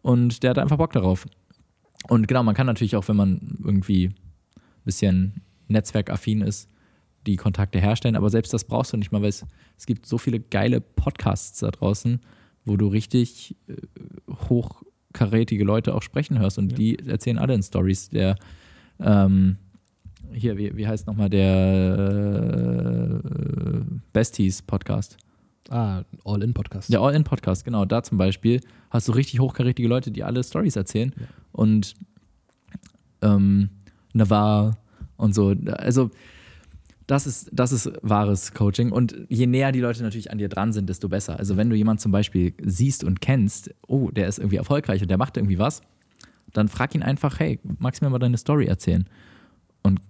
und der hatte einfach Bock darauf. Und genau, man kann natürlich auch, wenn man irgendwie ein bisschen netzwerkaffin ist, die Kontakte herstellen, aber selbst das brauchst du nicht mal, weil es, es gibt so viele geile Podcasts da draußen, wo du richtig äh, hochkarätige Leute auch sprechen hörst und die erzählen alle in Stories. Der, ähm, hier, wie, wie heißt nochmal der äh, Besties Podcast? ah, All-In-Podcast. Der All-In-Podcast, genau. Da zum Beispiel hast du richtig hochkarätige Leute, die alle Stories erzählen. Ja. Und ähm, Navarre und so. Also, das ist, das ist wahres Coaching. Und je näher die Leute natürlich an dir dran sind, desto besser. Also, wenn du jemanden zum Beispiel siehst und kennst, oh, der ist irgendwie erfolgreich und der macht irgendwie was, dann frag ihn einfach, hey, magst du mir mal deine Story erzählen? Und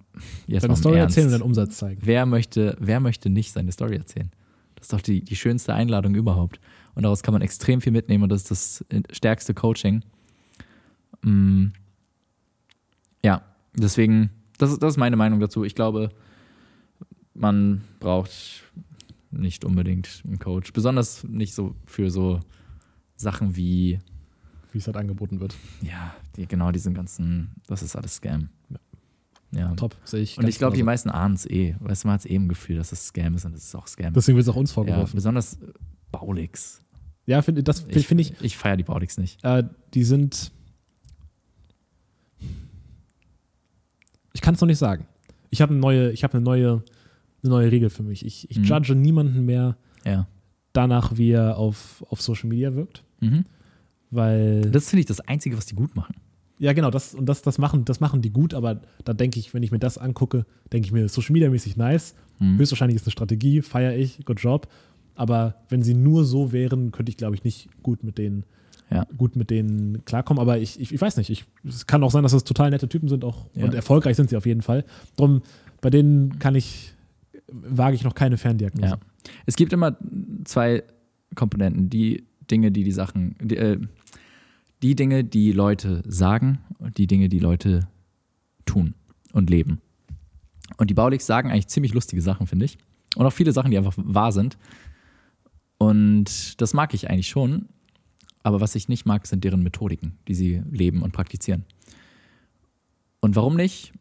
jetzt Deine Story Ernst. erzählen und deinen Umsatz zeigen. Wer möchte, wer möchte nicht seine Story erzählen? Das ist doch die, die schönste Einladung überhaupt. Und daraus kann man extrem viel mitnehmen und das ist das stärkste Coaching. Mm. Ja, deswegen das, ist, das ist meine Meinung dazu. Ich glaube, man braucht nicht unbedingt einen Coach. Besonders nicht so für so Sachen wie, Wie es halt angeboten wird. ja, die, genau diesen ganzen, das ist alles Scam. Ja. Top, sehe ich. Und ich glaube, die meisten ahnen es eh. Weißt du, man hat es eh im Gefühl, dass es Scam ist und es ist auch Scam. Deswegen wird es auch uns ja, vorgeworfen. besonders äh, Baulix. Ja, find, das finde find ich, Ich feiere die Baulix nicht. äh, die sind. Ich kann es noch nicht sagen. Ich habe eine neue, ich habe eine neue, eine neue Regel für mich. Ich, ich Mhm. judge niemanden mehr Ja. danach, wie er auf, auf Social Media wirkt. Mhm. Weil. Das finde ich das Einzige, was die gut machen. ja, genau, das, und das, das, machen, das machen die gut, aber da denke ich, wenn ich mir das angucke, denke ich mir, Social Media mäßig nice. Mhm. Höchstwahrscheinlich ist eine Strategie, feiere ich, good job. Aber wenn sie nur so wären, könnte ich, glaube ich, nicht gut mit denen, Ja. gut mit denen klarkommen. Aber ich, ich, ich weiß nicht. Ich, es kann auch sein, dass das total nette Typen sind auch Ja. und erfolgreich sind sie auf jeden Fall. Drum, bei denen kann ich, wage ich noch keine Ferndiagnose. Ja. Es gibt immer zwei Komponenten. Die Dinge, die die Sachen, die, äh, die Dinge, die Leute sagen und die Dinge, die Leute tun und leben. Und die Baulix sagen eigentlich ziemlich lustige Sachen, finde ich. Und auch viele Sachen, die einfach wahr sind. Und das mag ich eigentlich schon. Aber was ich nicht mag, sind deren Methodiken, die sie leben und praktizieren. Und warum nicht?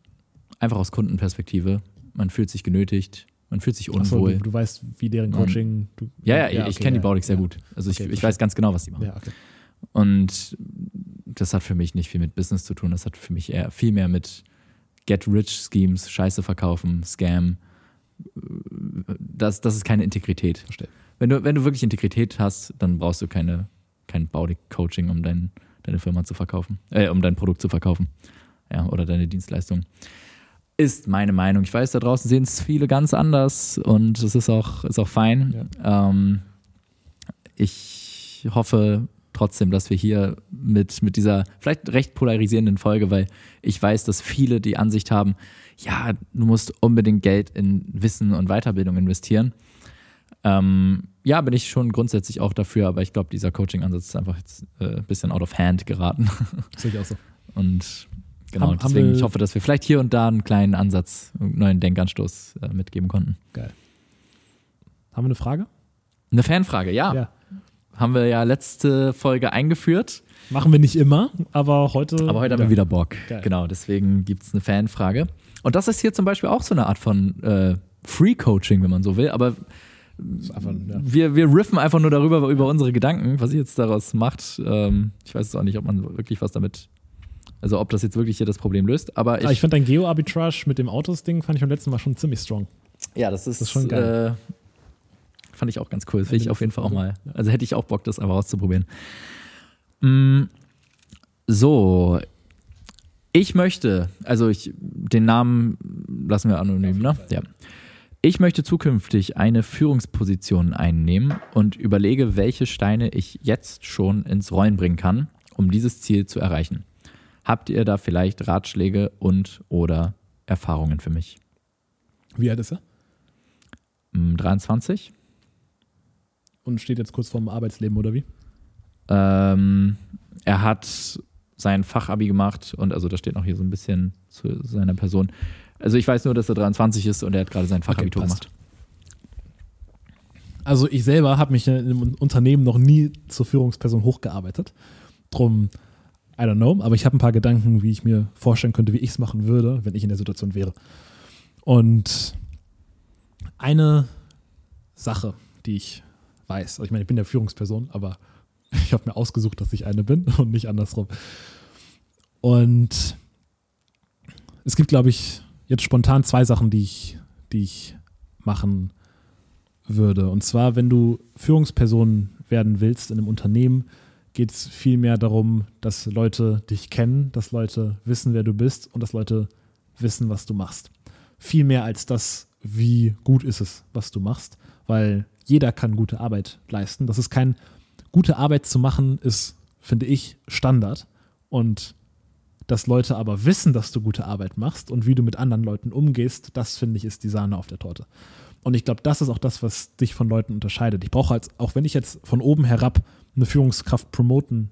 Einfach aus Kundenperspektive. Man fühlt sich genötigt, man fühlt sich Ach so, unwohl. du, du weißt, wie deren Coaching. Du, Ja, ja, ich okay, kenne ja, die Baulix sehr ja. gut. Also ich, Okay, ich weiß ganz genau, was die machen. Ja, okay. Und das hat für mich nicht viel mit Business zu tun. Das hat für mich eher viel mehr mit Get-Rich-Schemes, Scheiße verkaufen, Scam. Das, das ist keine Integrität. Verstehe. Wenn du, wenn du wirklich Integrität hast, dann brauchst du keine, kein Baulig-Coaching, um dein, deine Firma zu verkaufen, äh, um dein Produkt zu verkaufen. Ja, oder deine Dienstleistung. Ist meine Meinung. Ich weiß, da draußen sehen es viele ganz anders und es ist auch, ist auch fein. Ähm, ich hoffe trotzdem, dass wir hier mit, mit dieser vielleicht recht polarisierenden Folge, weil ich weiß, dass viele die Ansicht haben, ja, du musst unbedingt Geld in Wissen und Weiterbildung investieren. Ähm, ja, bin ich schon grundsätzlich auch dafür, aber ich glaube, dieser Coaching-Ansatz ist einfach jetzt äh, ein bisschen out of hand geraten. Sehe ich auch so. Und genau, Haben- haben deswegen, wir- ich hoffe, dass wir vielleicht hier und da einen kleinen Ansatz, einen neuen Denkanstoß äh, mitgeben konnten. Geil. Haben wir eine Frage? Eine Fanfrage, ja. Ja. Haben wir ja letzte Folge eingeführt. Machen wir nicht immer, aber heute. Aber heute haben wir wieder Bock. Geil. Genau, deswegen gibt es eine Fanfrage. Und das ist hier zum Beispiel auch so eine Art von äh, Free-Coaching, wenn man so will. Aber Einfach, ja. wir, wir riffen einfach nur darüber, über unsere Gedanken, was ihr jetzt daraus macht. Ähm, ich weiß jetzt auch nicht, ob man wirklich was damit, also ob das jetzt wirklich hier das Problem löst. Aber ich, Ah, ich fand dein Geo-Arbitrage mit dem Autos-Ding, fand ich beim letzten Mal schon ziemlich strong. ja, das ist, das ist schon geil. Äh, fand ich auch ganz cool. Das will ich auf jeden Fall auch mal. Also hätte ich auch Bock, das einfach auszuprobieren. Mm, so, ich möchte, also ich, den Namen lassen wir anonym, ne? Ja. Ich möchte zukünftig eine Führungsposition einnehmen und überlege, welche Steine ich jetzt schon ins Rollen bringen kann, um dieses Ziel zu erreichen. Habt ihr da vielleicht Ratschläge und oder Erfahrungen für mich? Wie alt ist er? Mm, 23? Und steht jetzt kurz vorm Arbeitsleben oder wie? Ähm, er hat sein Fachabi gemacht und also da steht noch hier so ein bisschen zu seiner Person. Also ich weiß nur, dass er 23 ist und er hat gerade sein Fachabitur passt. gemacht. Also ich selber habe mich in einem Unternehmen noch nie zur Führungsperson hochgearbeitet. Drum, I don't know, aber ich habe ein paar Gedanken, wie ich mir vorstellen könnte, wie ich es machen würde, wenn ich in der Situation wäre. Und eine Sache, die ich weiß, also ich meine, ich bin ja Führungsperson, aber ich habe mir ausgesucht, dass ich eine bin und nicht andersrum. Und es gibt, glaube ich, jetzt spontan zwei Sachen, die ich, die ich machen würde. Und zwar, wenn du Führungsperson werden willst in einem Unternehmen, geht es viel mehr darum, dass Leute dich kennen, dass Leute wissen, wer du bist und dass Leute wissen, was du machst. Viel mehr als das, wie gut ist es, was du machst, weil jeder kann gute Arbeit leisten. Das ist kein gute Arbeit zu machen, ist, finde ich, Standard. Und dass Leute aber wissen, dass du gute Arbeit machst und wie du mit anderen Leuten umgehst, das finde ich ist die Sahne auf der Torte. Und ich glaube, das ist auch das, was dich von Leuten unterscheidet. Ich brauche als, auch wenn ich jetzt von oben herab eine Führungskraft promoten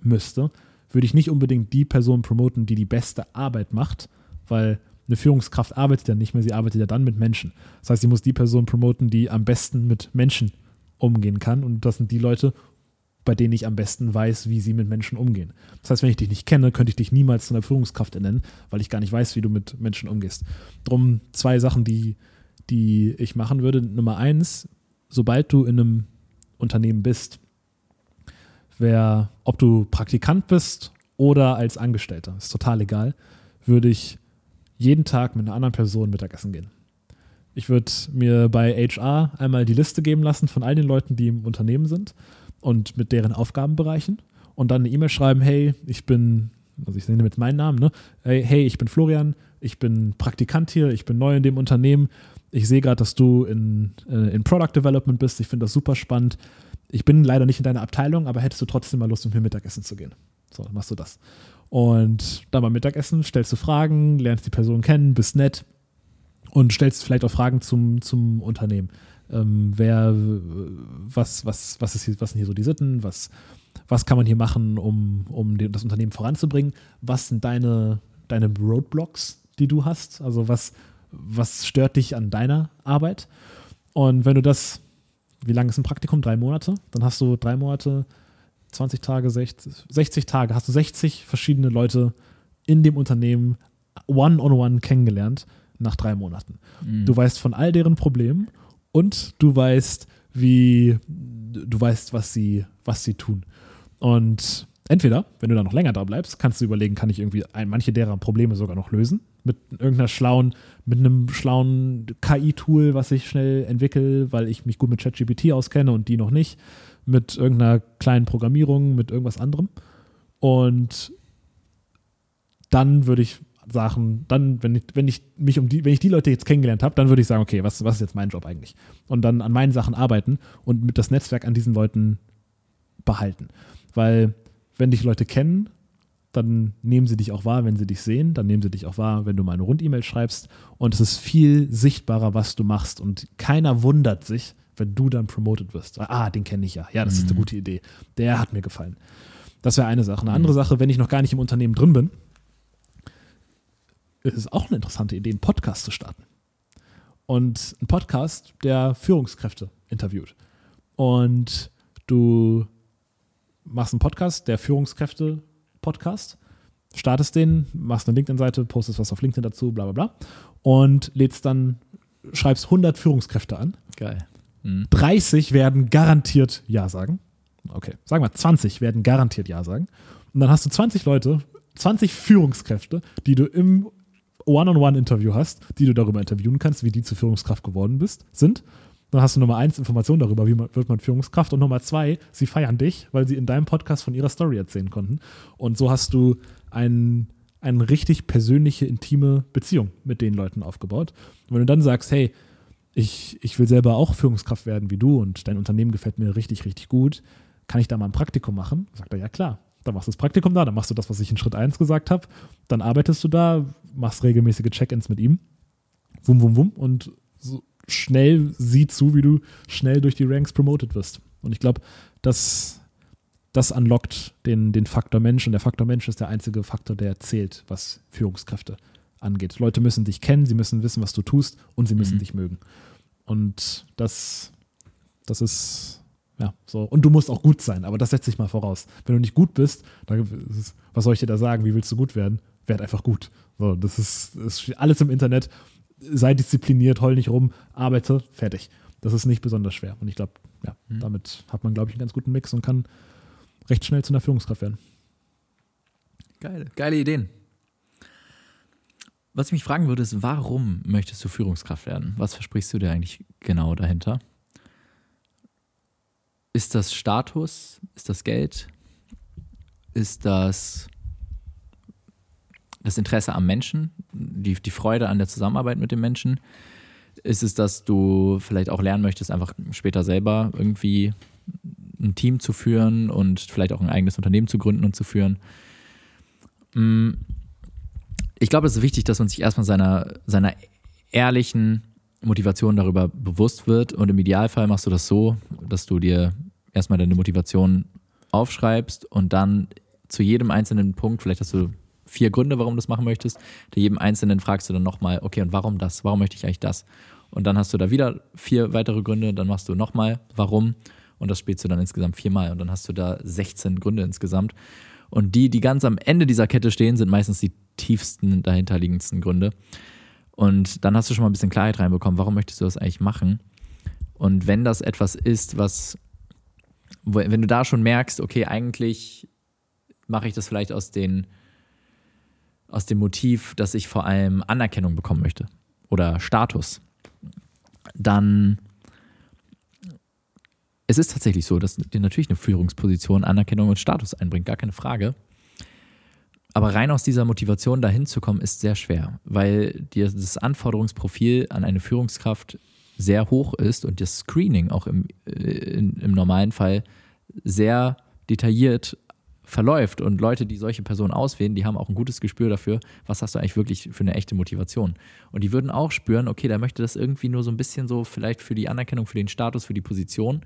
müsste, würde ich nicht unbedingt die Person promoten, die die beste Arbeit macht, weil eine Führungskraft arbeitet ja nicht mehr, sie arbeitet ja dann mit Menschen. Das heißt, sie muss die Person promoten, die am besten mit Menschen umgehen kann. Und das sind die Leute, bei denen ich am besten weiß, wie sie mit Menschen umgehen. Das heißt, wenn ich dich nicht kenne, könnte ich dich niemals zu einer Führungskraft ernennen, weil ich gar nicht weiß, wie du mit Menschen umgehst. Drum zwei Sachen, die, die ich machen würde. Nummer eins, sobald du in einem Unternehmen bist, wer, ob du Praktikant bist oder als Angestellter, ist total egal, würde ich jeden Tag mit einer anderen Person Mittagessen gehen. Ich würde mir bei HR einmal die Liste geben lassen von all den Leuten, die im Unternehmen sind und mit deren Aufgabenbereichen und dann eine E-Mail schreiben, hey, ich bin, also ich nenne jetzt meinen Namen, ne? Hey, hey, ich bin Florian, ich bin Praktikant hier, ich bin neu in dem Unternehmen. Ich sehe gerade, dass du in, äh, in Product Development bist. Ich finde das super spannend. Ich bin leider nicht in deiner Abteilung, aber hättest du trotzdem mal Lust, mit mir Mittagessen zu gehen? So, dann machst du das. Und dann beim Mittagessen stellst du Fragen, lernst die Person kennen, bist nett und stellst vielleicht auch Fragen zum, zum Unternehmen. Ähm, wer, was, was, was, ist hier, was sind hier so die Sitten? Was, was kann man hier machen, um, um das Unternehmen voranzubringen? Was sind deine, deine Roadblocks, die du hast? Also was, was stört dich an deiner Arbeit? Und wenn du das, wie lange ist ein Praktikum? Drei Monate? Dann hast du drei Monate 20 Tage, 60, 60 Tage, hast du 60 verschiedene Leute in dem Unternehmen one-on-one -on -one kennengelernt nach drei Monaten. Mhm. Du weißt von all deren Problemen und du weißt, wie, du weißt, was sie, was sie tun. Und entweder, wenn du da noch länger da bleibst, kannst du überlegen, kann ich irgendwie ein, manche derer Probleme sogar noch lösen mit irgendeiner schlauen, mit einem schlauen KI-Tool, was ich schnell entwickle, weil ich mich gut mit ChatGPT auskenne und die noch nicht mit irgendeiner kleinen Programmierung, mit irgendwas anderem. Und dann würde ich sagen, dann, wenn ich, wenn ich mich um die, wenn ich die Leute jetzt kennengelernt habe, dann würde ich sagen, okay, was, was ist jetzt mein Job eigentlich? Und dann an meinen Sachen arbeiten und mit das Netzwerk an diesen Leuten behalten. Weil, wenn dich Leute kennen, dann nehmen sie dich auch wahr, wenn sie dich sehen, dann nehmen sie dich auch wahr, wenn du mal eine Rund-E-Mail schreibst und es ist viel sichtbarer, was du machst und keiner wundert sich, wenn du dann promoted wirst. Ah, den kenne ich ja. Ja, das mhm. ist eine mhm. gute Idee. Der hat mir gefallen. Das wäre eine Sache. Eine andere mhm. Sache, wenn ich noch gar nicht im Unternehmen drin bin, ist es auch eine interessante Idee, einen Podcast zu starten. Und ein Podcast, der Führungskräfte interviewt. Und du machst einen Podcast, der Führungskräfte-Podcast, startest den, machst eine LinkedIn-Seite, postest was auf LinkedIn dazu, bla bla bla. Und lädst dann, schreibst 100 Führungskräfte an. Geil. 30 werden garantiert Ja sagen. Okay, sagen wir 20 werden garantiert Ja sagen. Und dann hast du 20 Leute, 20 Führungskräfte, die du im One-on-One-Interview hast, die du darüber interviewen kannst, wie die zur Führungskraft geworden bist, sind. Dann hast du Nummer eins Informationen darüber, wie man, wird man Führungskraft. Und Nummer zwei, sie feiern dich, weil sie in deinem Podcast von ihrer Story erzählen konnten. Und so hast du ein, eine richtig persönliche, intime Beziehung mit den Leuten aufgebaut. Und wenn du dann sagst, hey, ich, ich will selber auch Führungskraft werden wie du und dein Unternehmen gefällt mir richtig, richtig gut. Kann ich da mal ein Praktikum machen? Sagt er, ja klar. Dann machst du das Praktikum da, dann machst du das, was ich in Schritt 1 gesagt habe. Dann arbeitest du da, machst regelmäßige Check-ins mit ihm. Wum, wum, wum. Und so schnell sieh zu, wie du schnell durch die Ranks promoted wirst. Und ich glaube, das, das unlockt den, den Faktor Mensch. Und der Faktor Mensch ist der einzige Faktor, der zählt, was Führungskräfte angeht. Leute müssen dich kennen, sie müssen wissen, was du tust und sie müssen mhm. dich mögen. Und das, das ist, ja, so. Und du musst auch gut sein, aber das setze ich mal voraus. Wenn du nicht gut bist, dann was soll ich dir da sagen? Wie willst du gut werden? Werd einfach gut. So, das ist, ist alles im Internet. Sei diszipliniert, heul nicht rum, arbeite, fertig. Das ist nicht besonders schwer. Und ich glaube, ja, mhm. damit hat man, glaube ich, einen ganz guten Mix und kann recht schnell zu einer Führungskraft werden. Geil, geile Ideen. Was ich mich fragen würde, ist, warum möchtest du Führungskraft werden? Was versprichst du dir eigentlich genau dahinter? Ist das Status? Ist das Geld? Ist das das Interesse am Menschen? Die, die Freude an der Zusammenarbeit mit dem Menschen? Ist es, dass du vielleicht auch lernen möchtest, einfach später selber irgendwie ein Team zu führen und vielleicht auch ein eigenes Unternehmen zu gründen und zu führen? Hm ich glaube, es ist wichtig, dass man sich erstmal seiner, seiner ehrlichen Motivation darüber bewusst wird. Und im Idealfall machst du das so, dass du dir erstmal deine Motivation aufschreibst und dann zu jedem einzelnen Punkt, vielleicht hast du vier Gründe, warum du das machen möchtest. Bei jedem Einzelnen fragst du dann nochmal, okay, und warum das? Warum möchte ich eigentlich das? Und dann hast du da wieder vier weitere Gründe, dann machst du nochmal, warum? Und das spielst du dann insgesamt viermal. Und dann hast du da 16 Gründe insgesamt. Und die, die ganz am Ende dieser Kette stehen, sind meistens die tiefsten, dahinterliegendsten Gründe. Und dann hast du schon mal ein bisschen Klarheit reinbekommen, warum möchtest du das eigentlich machen? Und wenn das etwas ist, was, wenn du da schon merkst, okay, eigentlich mache ich das vielleicht aus, den, aus dem Motiv, dass ich vor allem Anerkennung bekommen möchte oder Status, dann es ist tatsächlich so, dass dir natürlich eine Führungsposition Anerkennung und Status einbringt, gar keine Frage. Aber rein aus dieser Motivation dahin zu kommen, ist sehr schwer, weil dir das Anforderungsprofil an eine Führungskraft sehr hoch ist und das Screening auch im, äh, im, im normalen Fall sehr detailliert verläuft und Leute, die solche Personen auswählen, die haben auch ein gutes Gespür dafür, was hast du eigentlich wirklich für eine echte Motivation. Und die würden auch spüren, okay, der möchte das irgendwie nur so ein bisschen so vielleicht für die Anerkennung, für den Status, für die Position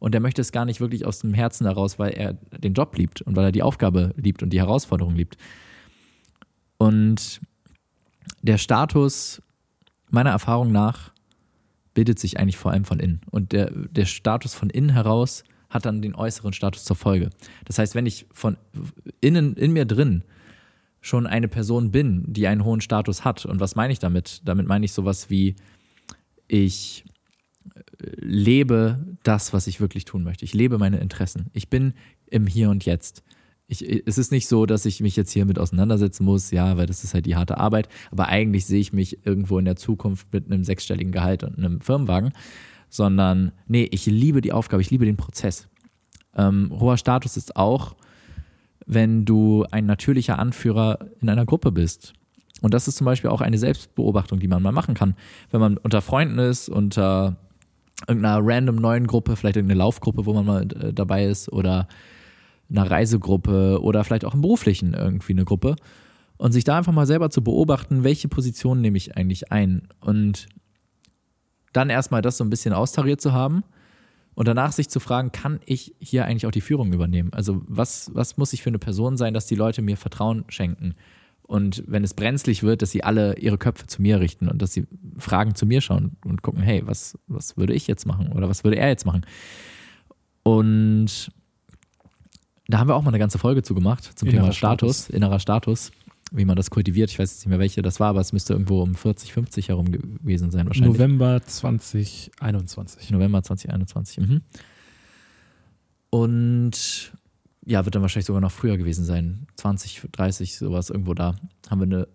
und der möchte es gar nicht wirklich aus dem Herzen heraus, weil er den Job liebt und weil er die Aufgabe liebt und die Herausforderung liebt. Und der Status, meiner Erfahrung nach, bildet sich eigentlich vor allem von innen. Und der, der Status von innen heraus hat dann den äußeren Status zur Folge. Das heißt, wenn ich von innen, in mir drin schon eine Person bin, die einen hohen Status hat, und was meine ich damit? Damit meine ich sowas wie, ich lebe das, was ich wirklich tun möchte. Ich lebe meine Interessen. Ich bin im Hier und Jetzt. Ich, es ist nicht so, dass ich mich jetzt hier mit auseinandersetzen muss, ja, weil das ist halt die harte Arbeit. Aber eigentlich sehe ich mich irgendwo in der Zukunft mit einem sechsstelligen Gehalt und einem Firmenwagen, sondern nee, ich liebe die Aufgabe, ich liebe den Prozess. Ähm, hoher Status ist auch, wenn du ein natürlicher Anführer in einer Gruppe bist. Und das ist zum Beispiel auch eine Selbstbeobachtung, die man mal machen kann. Wenn man unter Freunden ist, unter irgendeiner random neuen Gruppe, vielleicht irgendeine Laufgruppe, wo man mal äh, dabei ist oder einer Reisegruppe oder vielleicht auch im beruflichen irgendwie eine Gruppe und sich da einfach mal selber zu beobachten, welche Position nehme ich eigentlich ein und dann erstmal das so ein bisschen austariert zu haben und danach sich zu fragen, kann ich hier eigentlich auch die Führung übernehmen? Also was, was muss ich für eine Person sein, dass die Leute mir Vertrauen schenken? Und wenn es brenzlig wird, dass sie alle ihre Köpfe zu mir richten und dass sie Fragen zu mir schauen und gucken, hey, was, was würde ich jetzt machen oder was würde er jetzt machen? Und da haben wir auch mal eine ganze Folge zu gemacht zum innerer Thema Status, Status, innerer Status, wie man das kultiviert. Ich weiß jetzt nicht mehr, welche das war, aber es müsste irgendwo um 40, 50 herum gewesen sein wahrscheinlich. November 2021. November 2021. Mhm. Und ja, wird dann wahrscheinlich sogar noch früher gewesen sein. 20, 30, sowas irgendwo da. Haben wir eine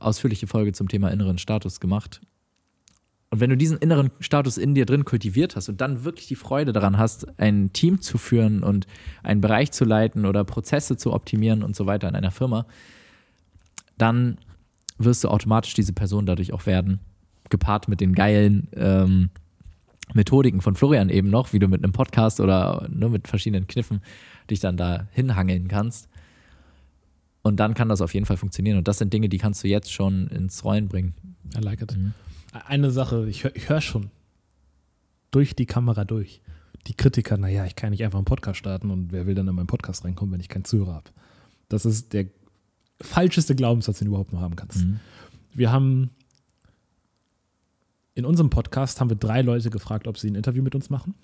ausführliche Folge zum Thema inneren Status gemacht. Und wenn du diesen inneren Status in dir drin kultiviert hast und dann wirklich die Freude daran hast, ein Team zu führen und einen Bereich zu leiten oder Prozesse zu optimieren und so weiter in einer Firma, dann wirst du automatisch diese Person dadurch auch werden. Gepaart mit den geilen ähm, Methodiken von Florian eben noch, wie du mit einem Podcast oder ne, mit verschiedenen Kniffen dich dann da hinhangeln kannst. Und dann kann das auf jeden Fall funktionieren. Und das sind Dinge, die kannst du jetzt schon ins Rollen bringen. I like it. Mhm. Eine Sache, ich höre hör schon durch die Kamera durch. Die Kritiker, naja, ich kann nicht einfach einen Podcast starten und wer will dann in meinen Podcast reinkommen, wenn ich keinen Zuhörer habe. Das ist der falscheste Glaubenssatz, den du überhaupt noch haben kannst. Mhm. Wir haben in unserem Podcast haben wir drei Leute gefragt, ob sie ein Interview mit uns machen.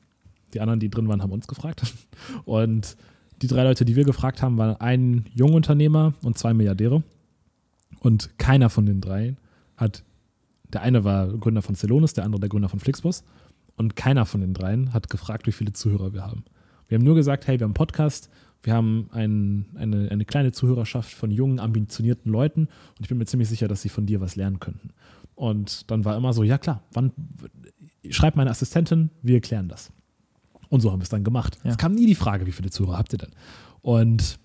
Die anderen, die drin waren, haben uns gefragt. Und die drei Leute, die wir gefragt haben, waren ein Jungunternehmer und zwei Milliardäre. Und keiner von den dreien hat, der eine war Gründer von Celonis, der andere der Gründer von Flixbus. Und keiner von den dreien hat gefragt, wie viele Zuhörer wir haben. Wir haben nur gesagt, hey, wir haben einen Podcast, wir haben ein, eine, eine kleine Zuhörerschaft von jungen, ambitionierten Leuten und ich bin mir ziemlich sicher, dass sie von dir was lernen könnten. Und dann war immer so, ja klar, wann, schreib meine Assistentin, wir klären das. Und so haben wir es dann gemacht. Ja. Es kam nie die Frage, wie viele Zuhörer habt ihr denn? Und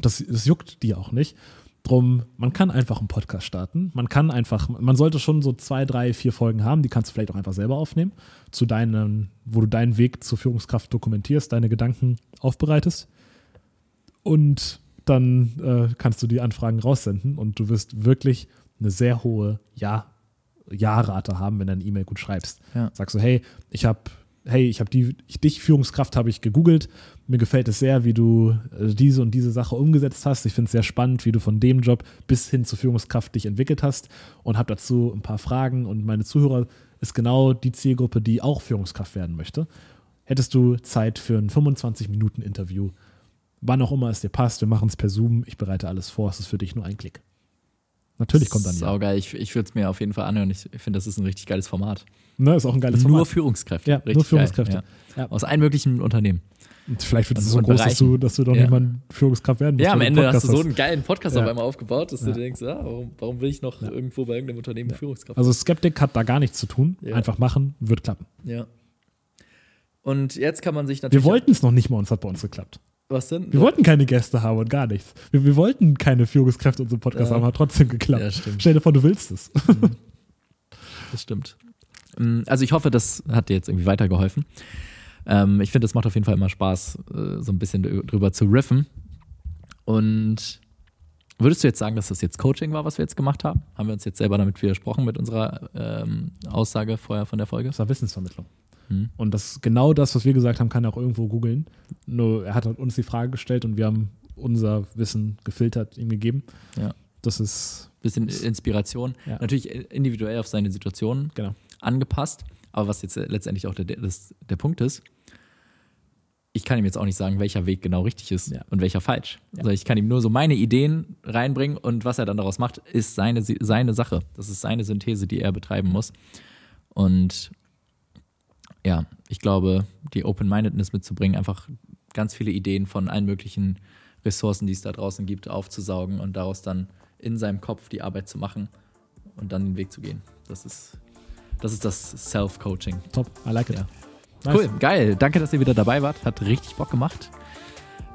das, das juckt die auch nicht. Drum, man kann einfach einen Podcast starten. Man kann einfach, man sollte schon so zwei, drei, vier Folgen haben, die kannst du vielleicht auch einfach selber aufnehmen, zu deinen, wo du deinen Weg zur Führungskraft dokumentierst, deine Gedanken aufbereitest. Und dann äh, kannst du die Anfragen raussenden und du wirst wirklich eine sehr hohe Ja, Ja-Rate haben, wenn du eine E-Mail gut schreibst. Ja. Sagst du, hey, ich habe hey, ich habe die, ich, dich, Führungskraft, habe ich gegoogelt. Mir gefällt es sehr, wie du äh, diese und diese Sache umgesetzt hast. Ich finde es sehr spannend, wie du von dem Job bis hin zur Führungskraft dich entwickelt hast und habe dazu ein paar Fragen. Und meine Zuhörer ist genau die Zielgruppe, die auch Führungskraft werden möchte. Hättest du Zeit für ein 25-Minuten-Interview? Wann auch immer es dir passt, wir machen es per Zoom. Ich bereite alles vor. Es ist für dich nur ein Klick. Natürlich kommt dann ja. Saugeil. Ich, ich würde es mir auf jeden Fall anhören. Ich, ich finde, das ist ein richtig geiles Format. Ne, ist auch ein geiles Nur Format. Führungskräfte. Ja, richtig nur Führungskräfte. Ja. Ja. Aus allen möglichen Unternehmen. Und vielleicht wird es Also so groß, dass du, dass du doch Ja. nicht mal Führungskraft werden musst. Ja, am Ende hast du so einen geilen Podcast Ja. auf einmal aufgebaut, dass du denkst, ah, warum, warum will ich noch irgendwo bei irgendeinem Unternehmen Führungskraft Also Skeptic hat da gar nichts zu tun. Einfach machen, wird klappen. Ja. Und jetzt kann man sich natürlich. Wir wollten es noch nicht mal, uns hat bei uns geklappt. Was denn? Wir wollten keine Gäste haben und gar nichts. Wir, wir wollten keine Führungskräfte in unserem Podcast Ja. haben, hat trotzdem geklappt. Ja. Stell dir vor, du willst es. Das stimmt. Mm, Also ich hoffe, das hat dir jetzt irgendwie weitergeholfen. Ähm, ich finde, es macht auf jeden Fall immer Spaß, äh, so ein bisschen drü- drüber zu riffen. Und würdest du jetzt sagen, dass das jetzt Coaching war, was wir jetzt gemacht haben? Haben wir uns jetzt selber damit widersprochen mit unserer ähm, Aussage vorher von der Folge? Das war Wissensvermittlung. Hm. Und das genau das, was wir gesagt haben, kann er auch irgendwo googeln. Nur er hat uns die Frage gestellt und wir haben unser Wissen gefiltert, ihm gegeben. Ja. Das ist, Bisschen Inspiration. Ja. Natürlich individuell auf seine Situation genau. Angepasst. Aber was jetzt letztendlich auch der, der, der Punkt ist, ich kann ihm jetzt auch nicht sagen, welcher Weg genau richtig ist Ja. und welcher falsch. Ja. Also ich kann ihm nur so meine Ideen reinbringen und was er dann daraus macht, ist seine, seine Sache. Das ist seine Synthese, die er betreiben muss. Und ja, ich glaube, die Open-Mindedness mitzubringen, einfach ganz viele Ideen von allen möglichen Ressourcen, die es da draußen gibt, aufzusaugen und daraus dann in seinem Kopf die Arbeit zu machen und dann den Weg zu gehen. Das ist das, ist das Self-Coaching. Top. I like it. Ja. Nice. Cool, geil. Danke, dass ihr wieder dabei wart. Hat richtig Bock gemacht.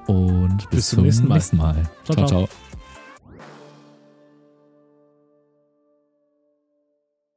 Und bis, zum nächsten Mal. Mal. Ciao. ciao. ciao.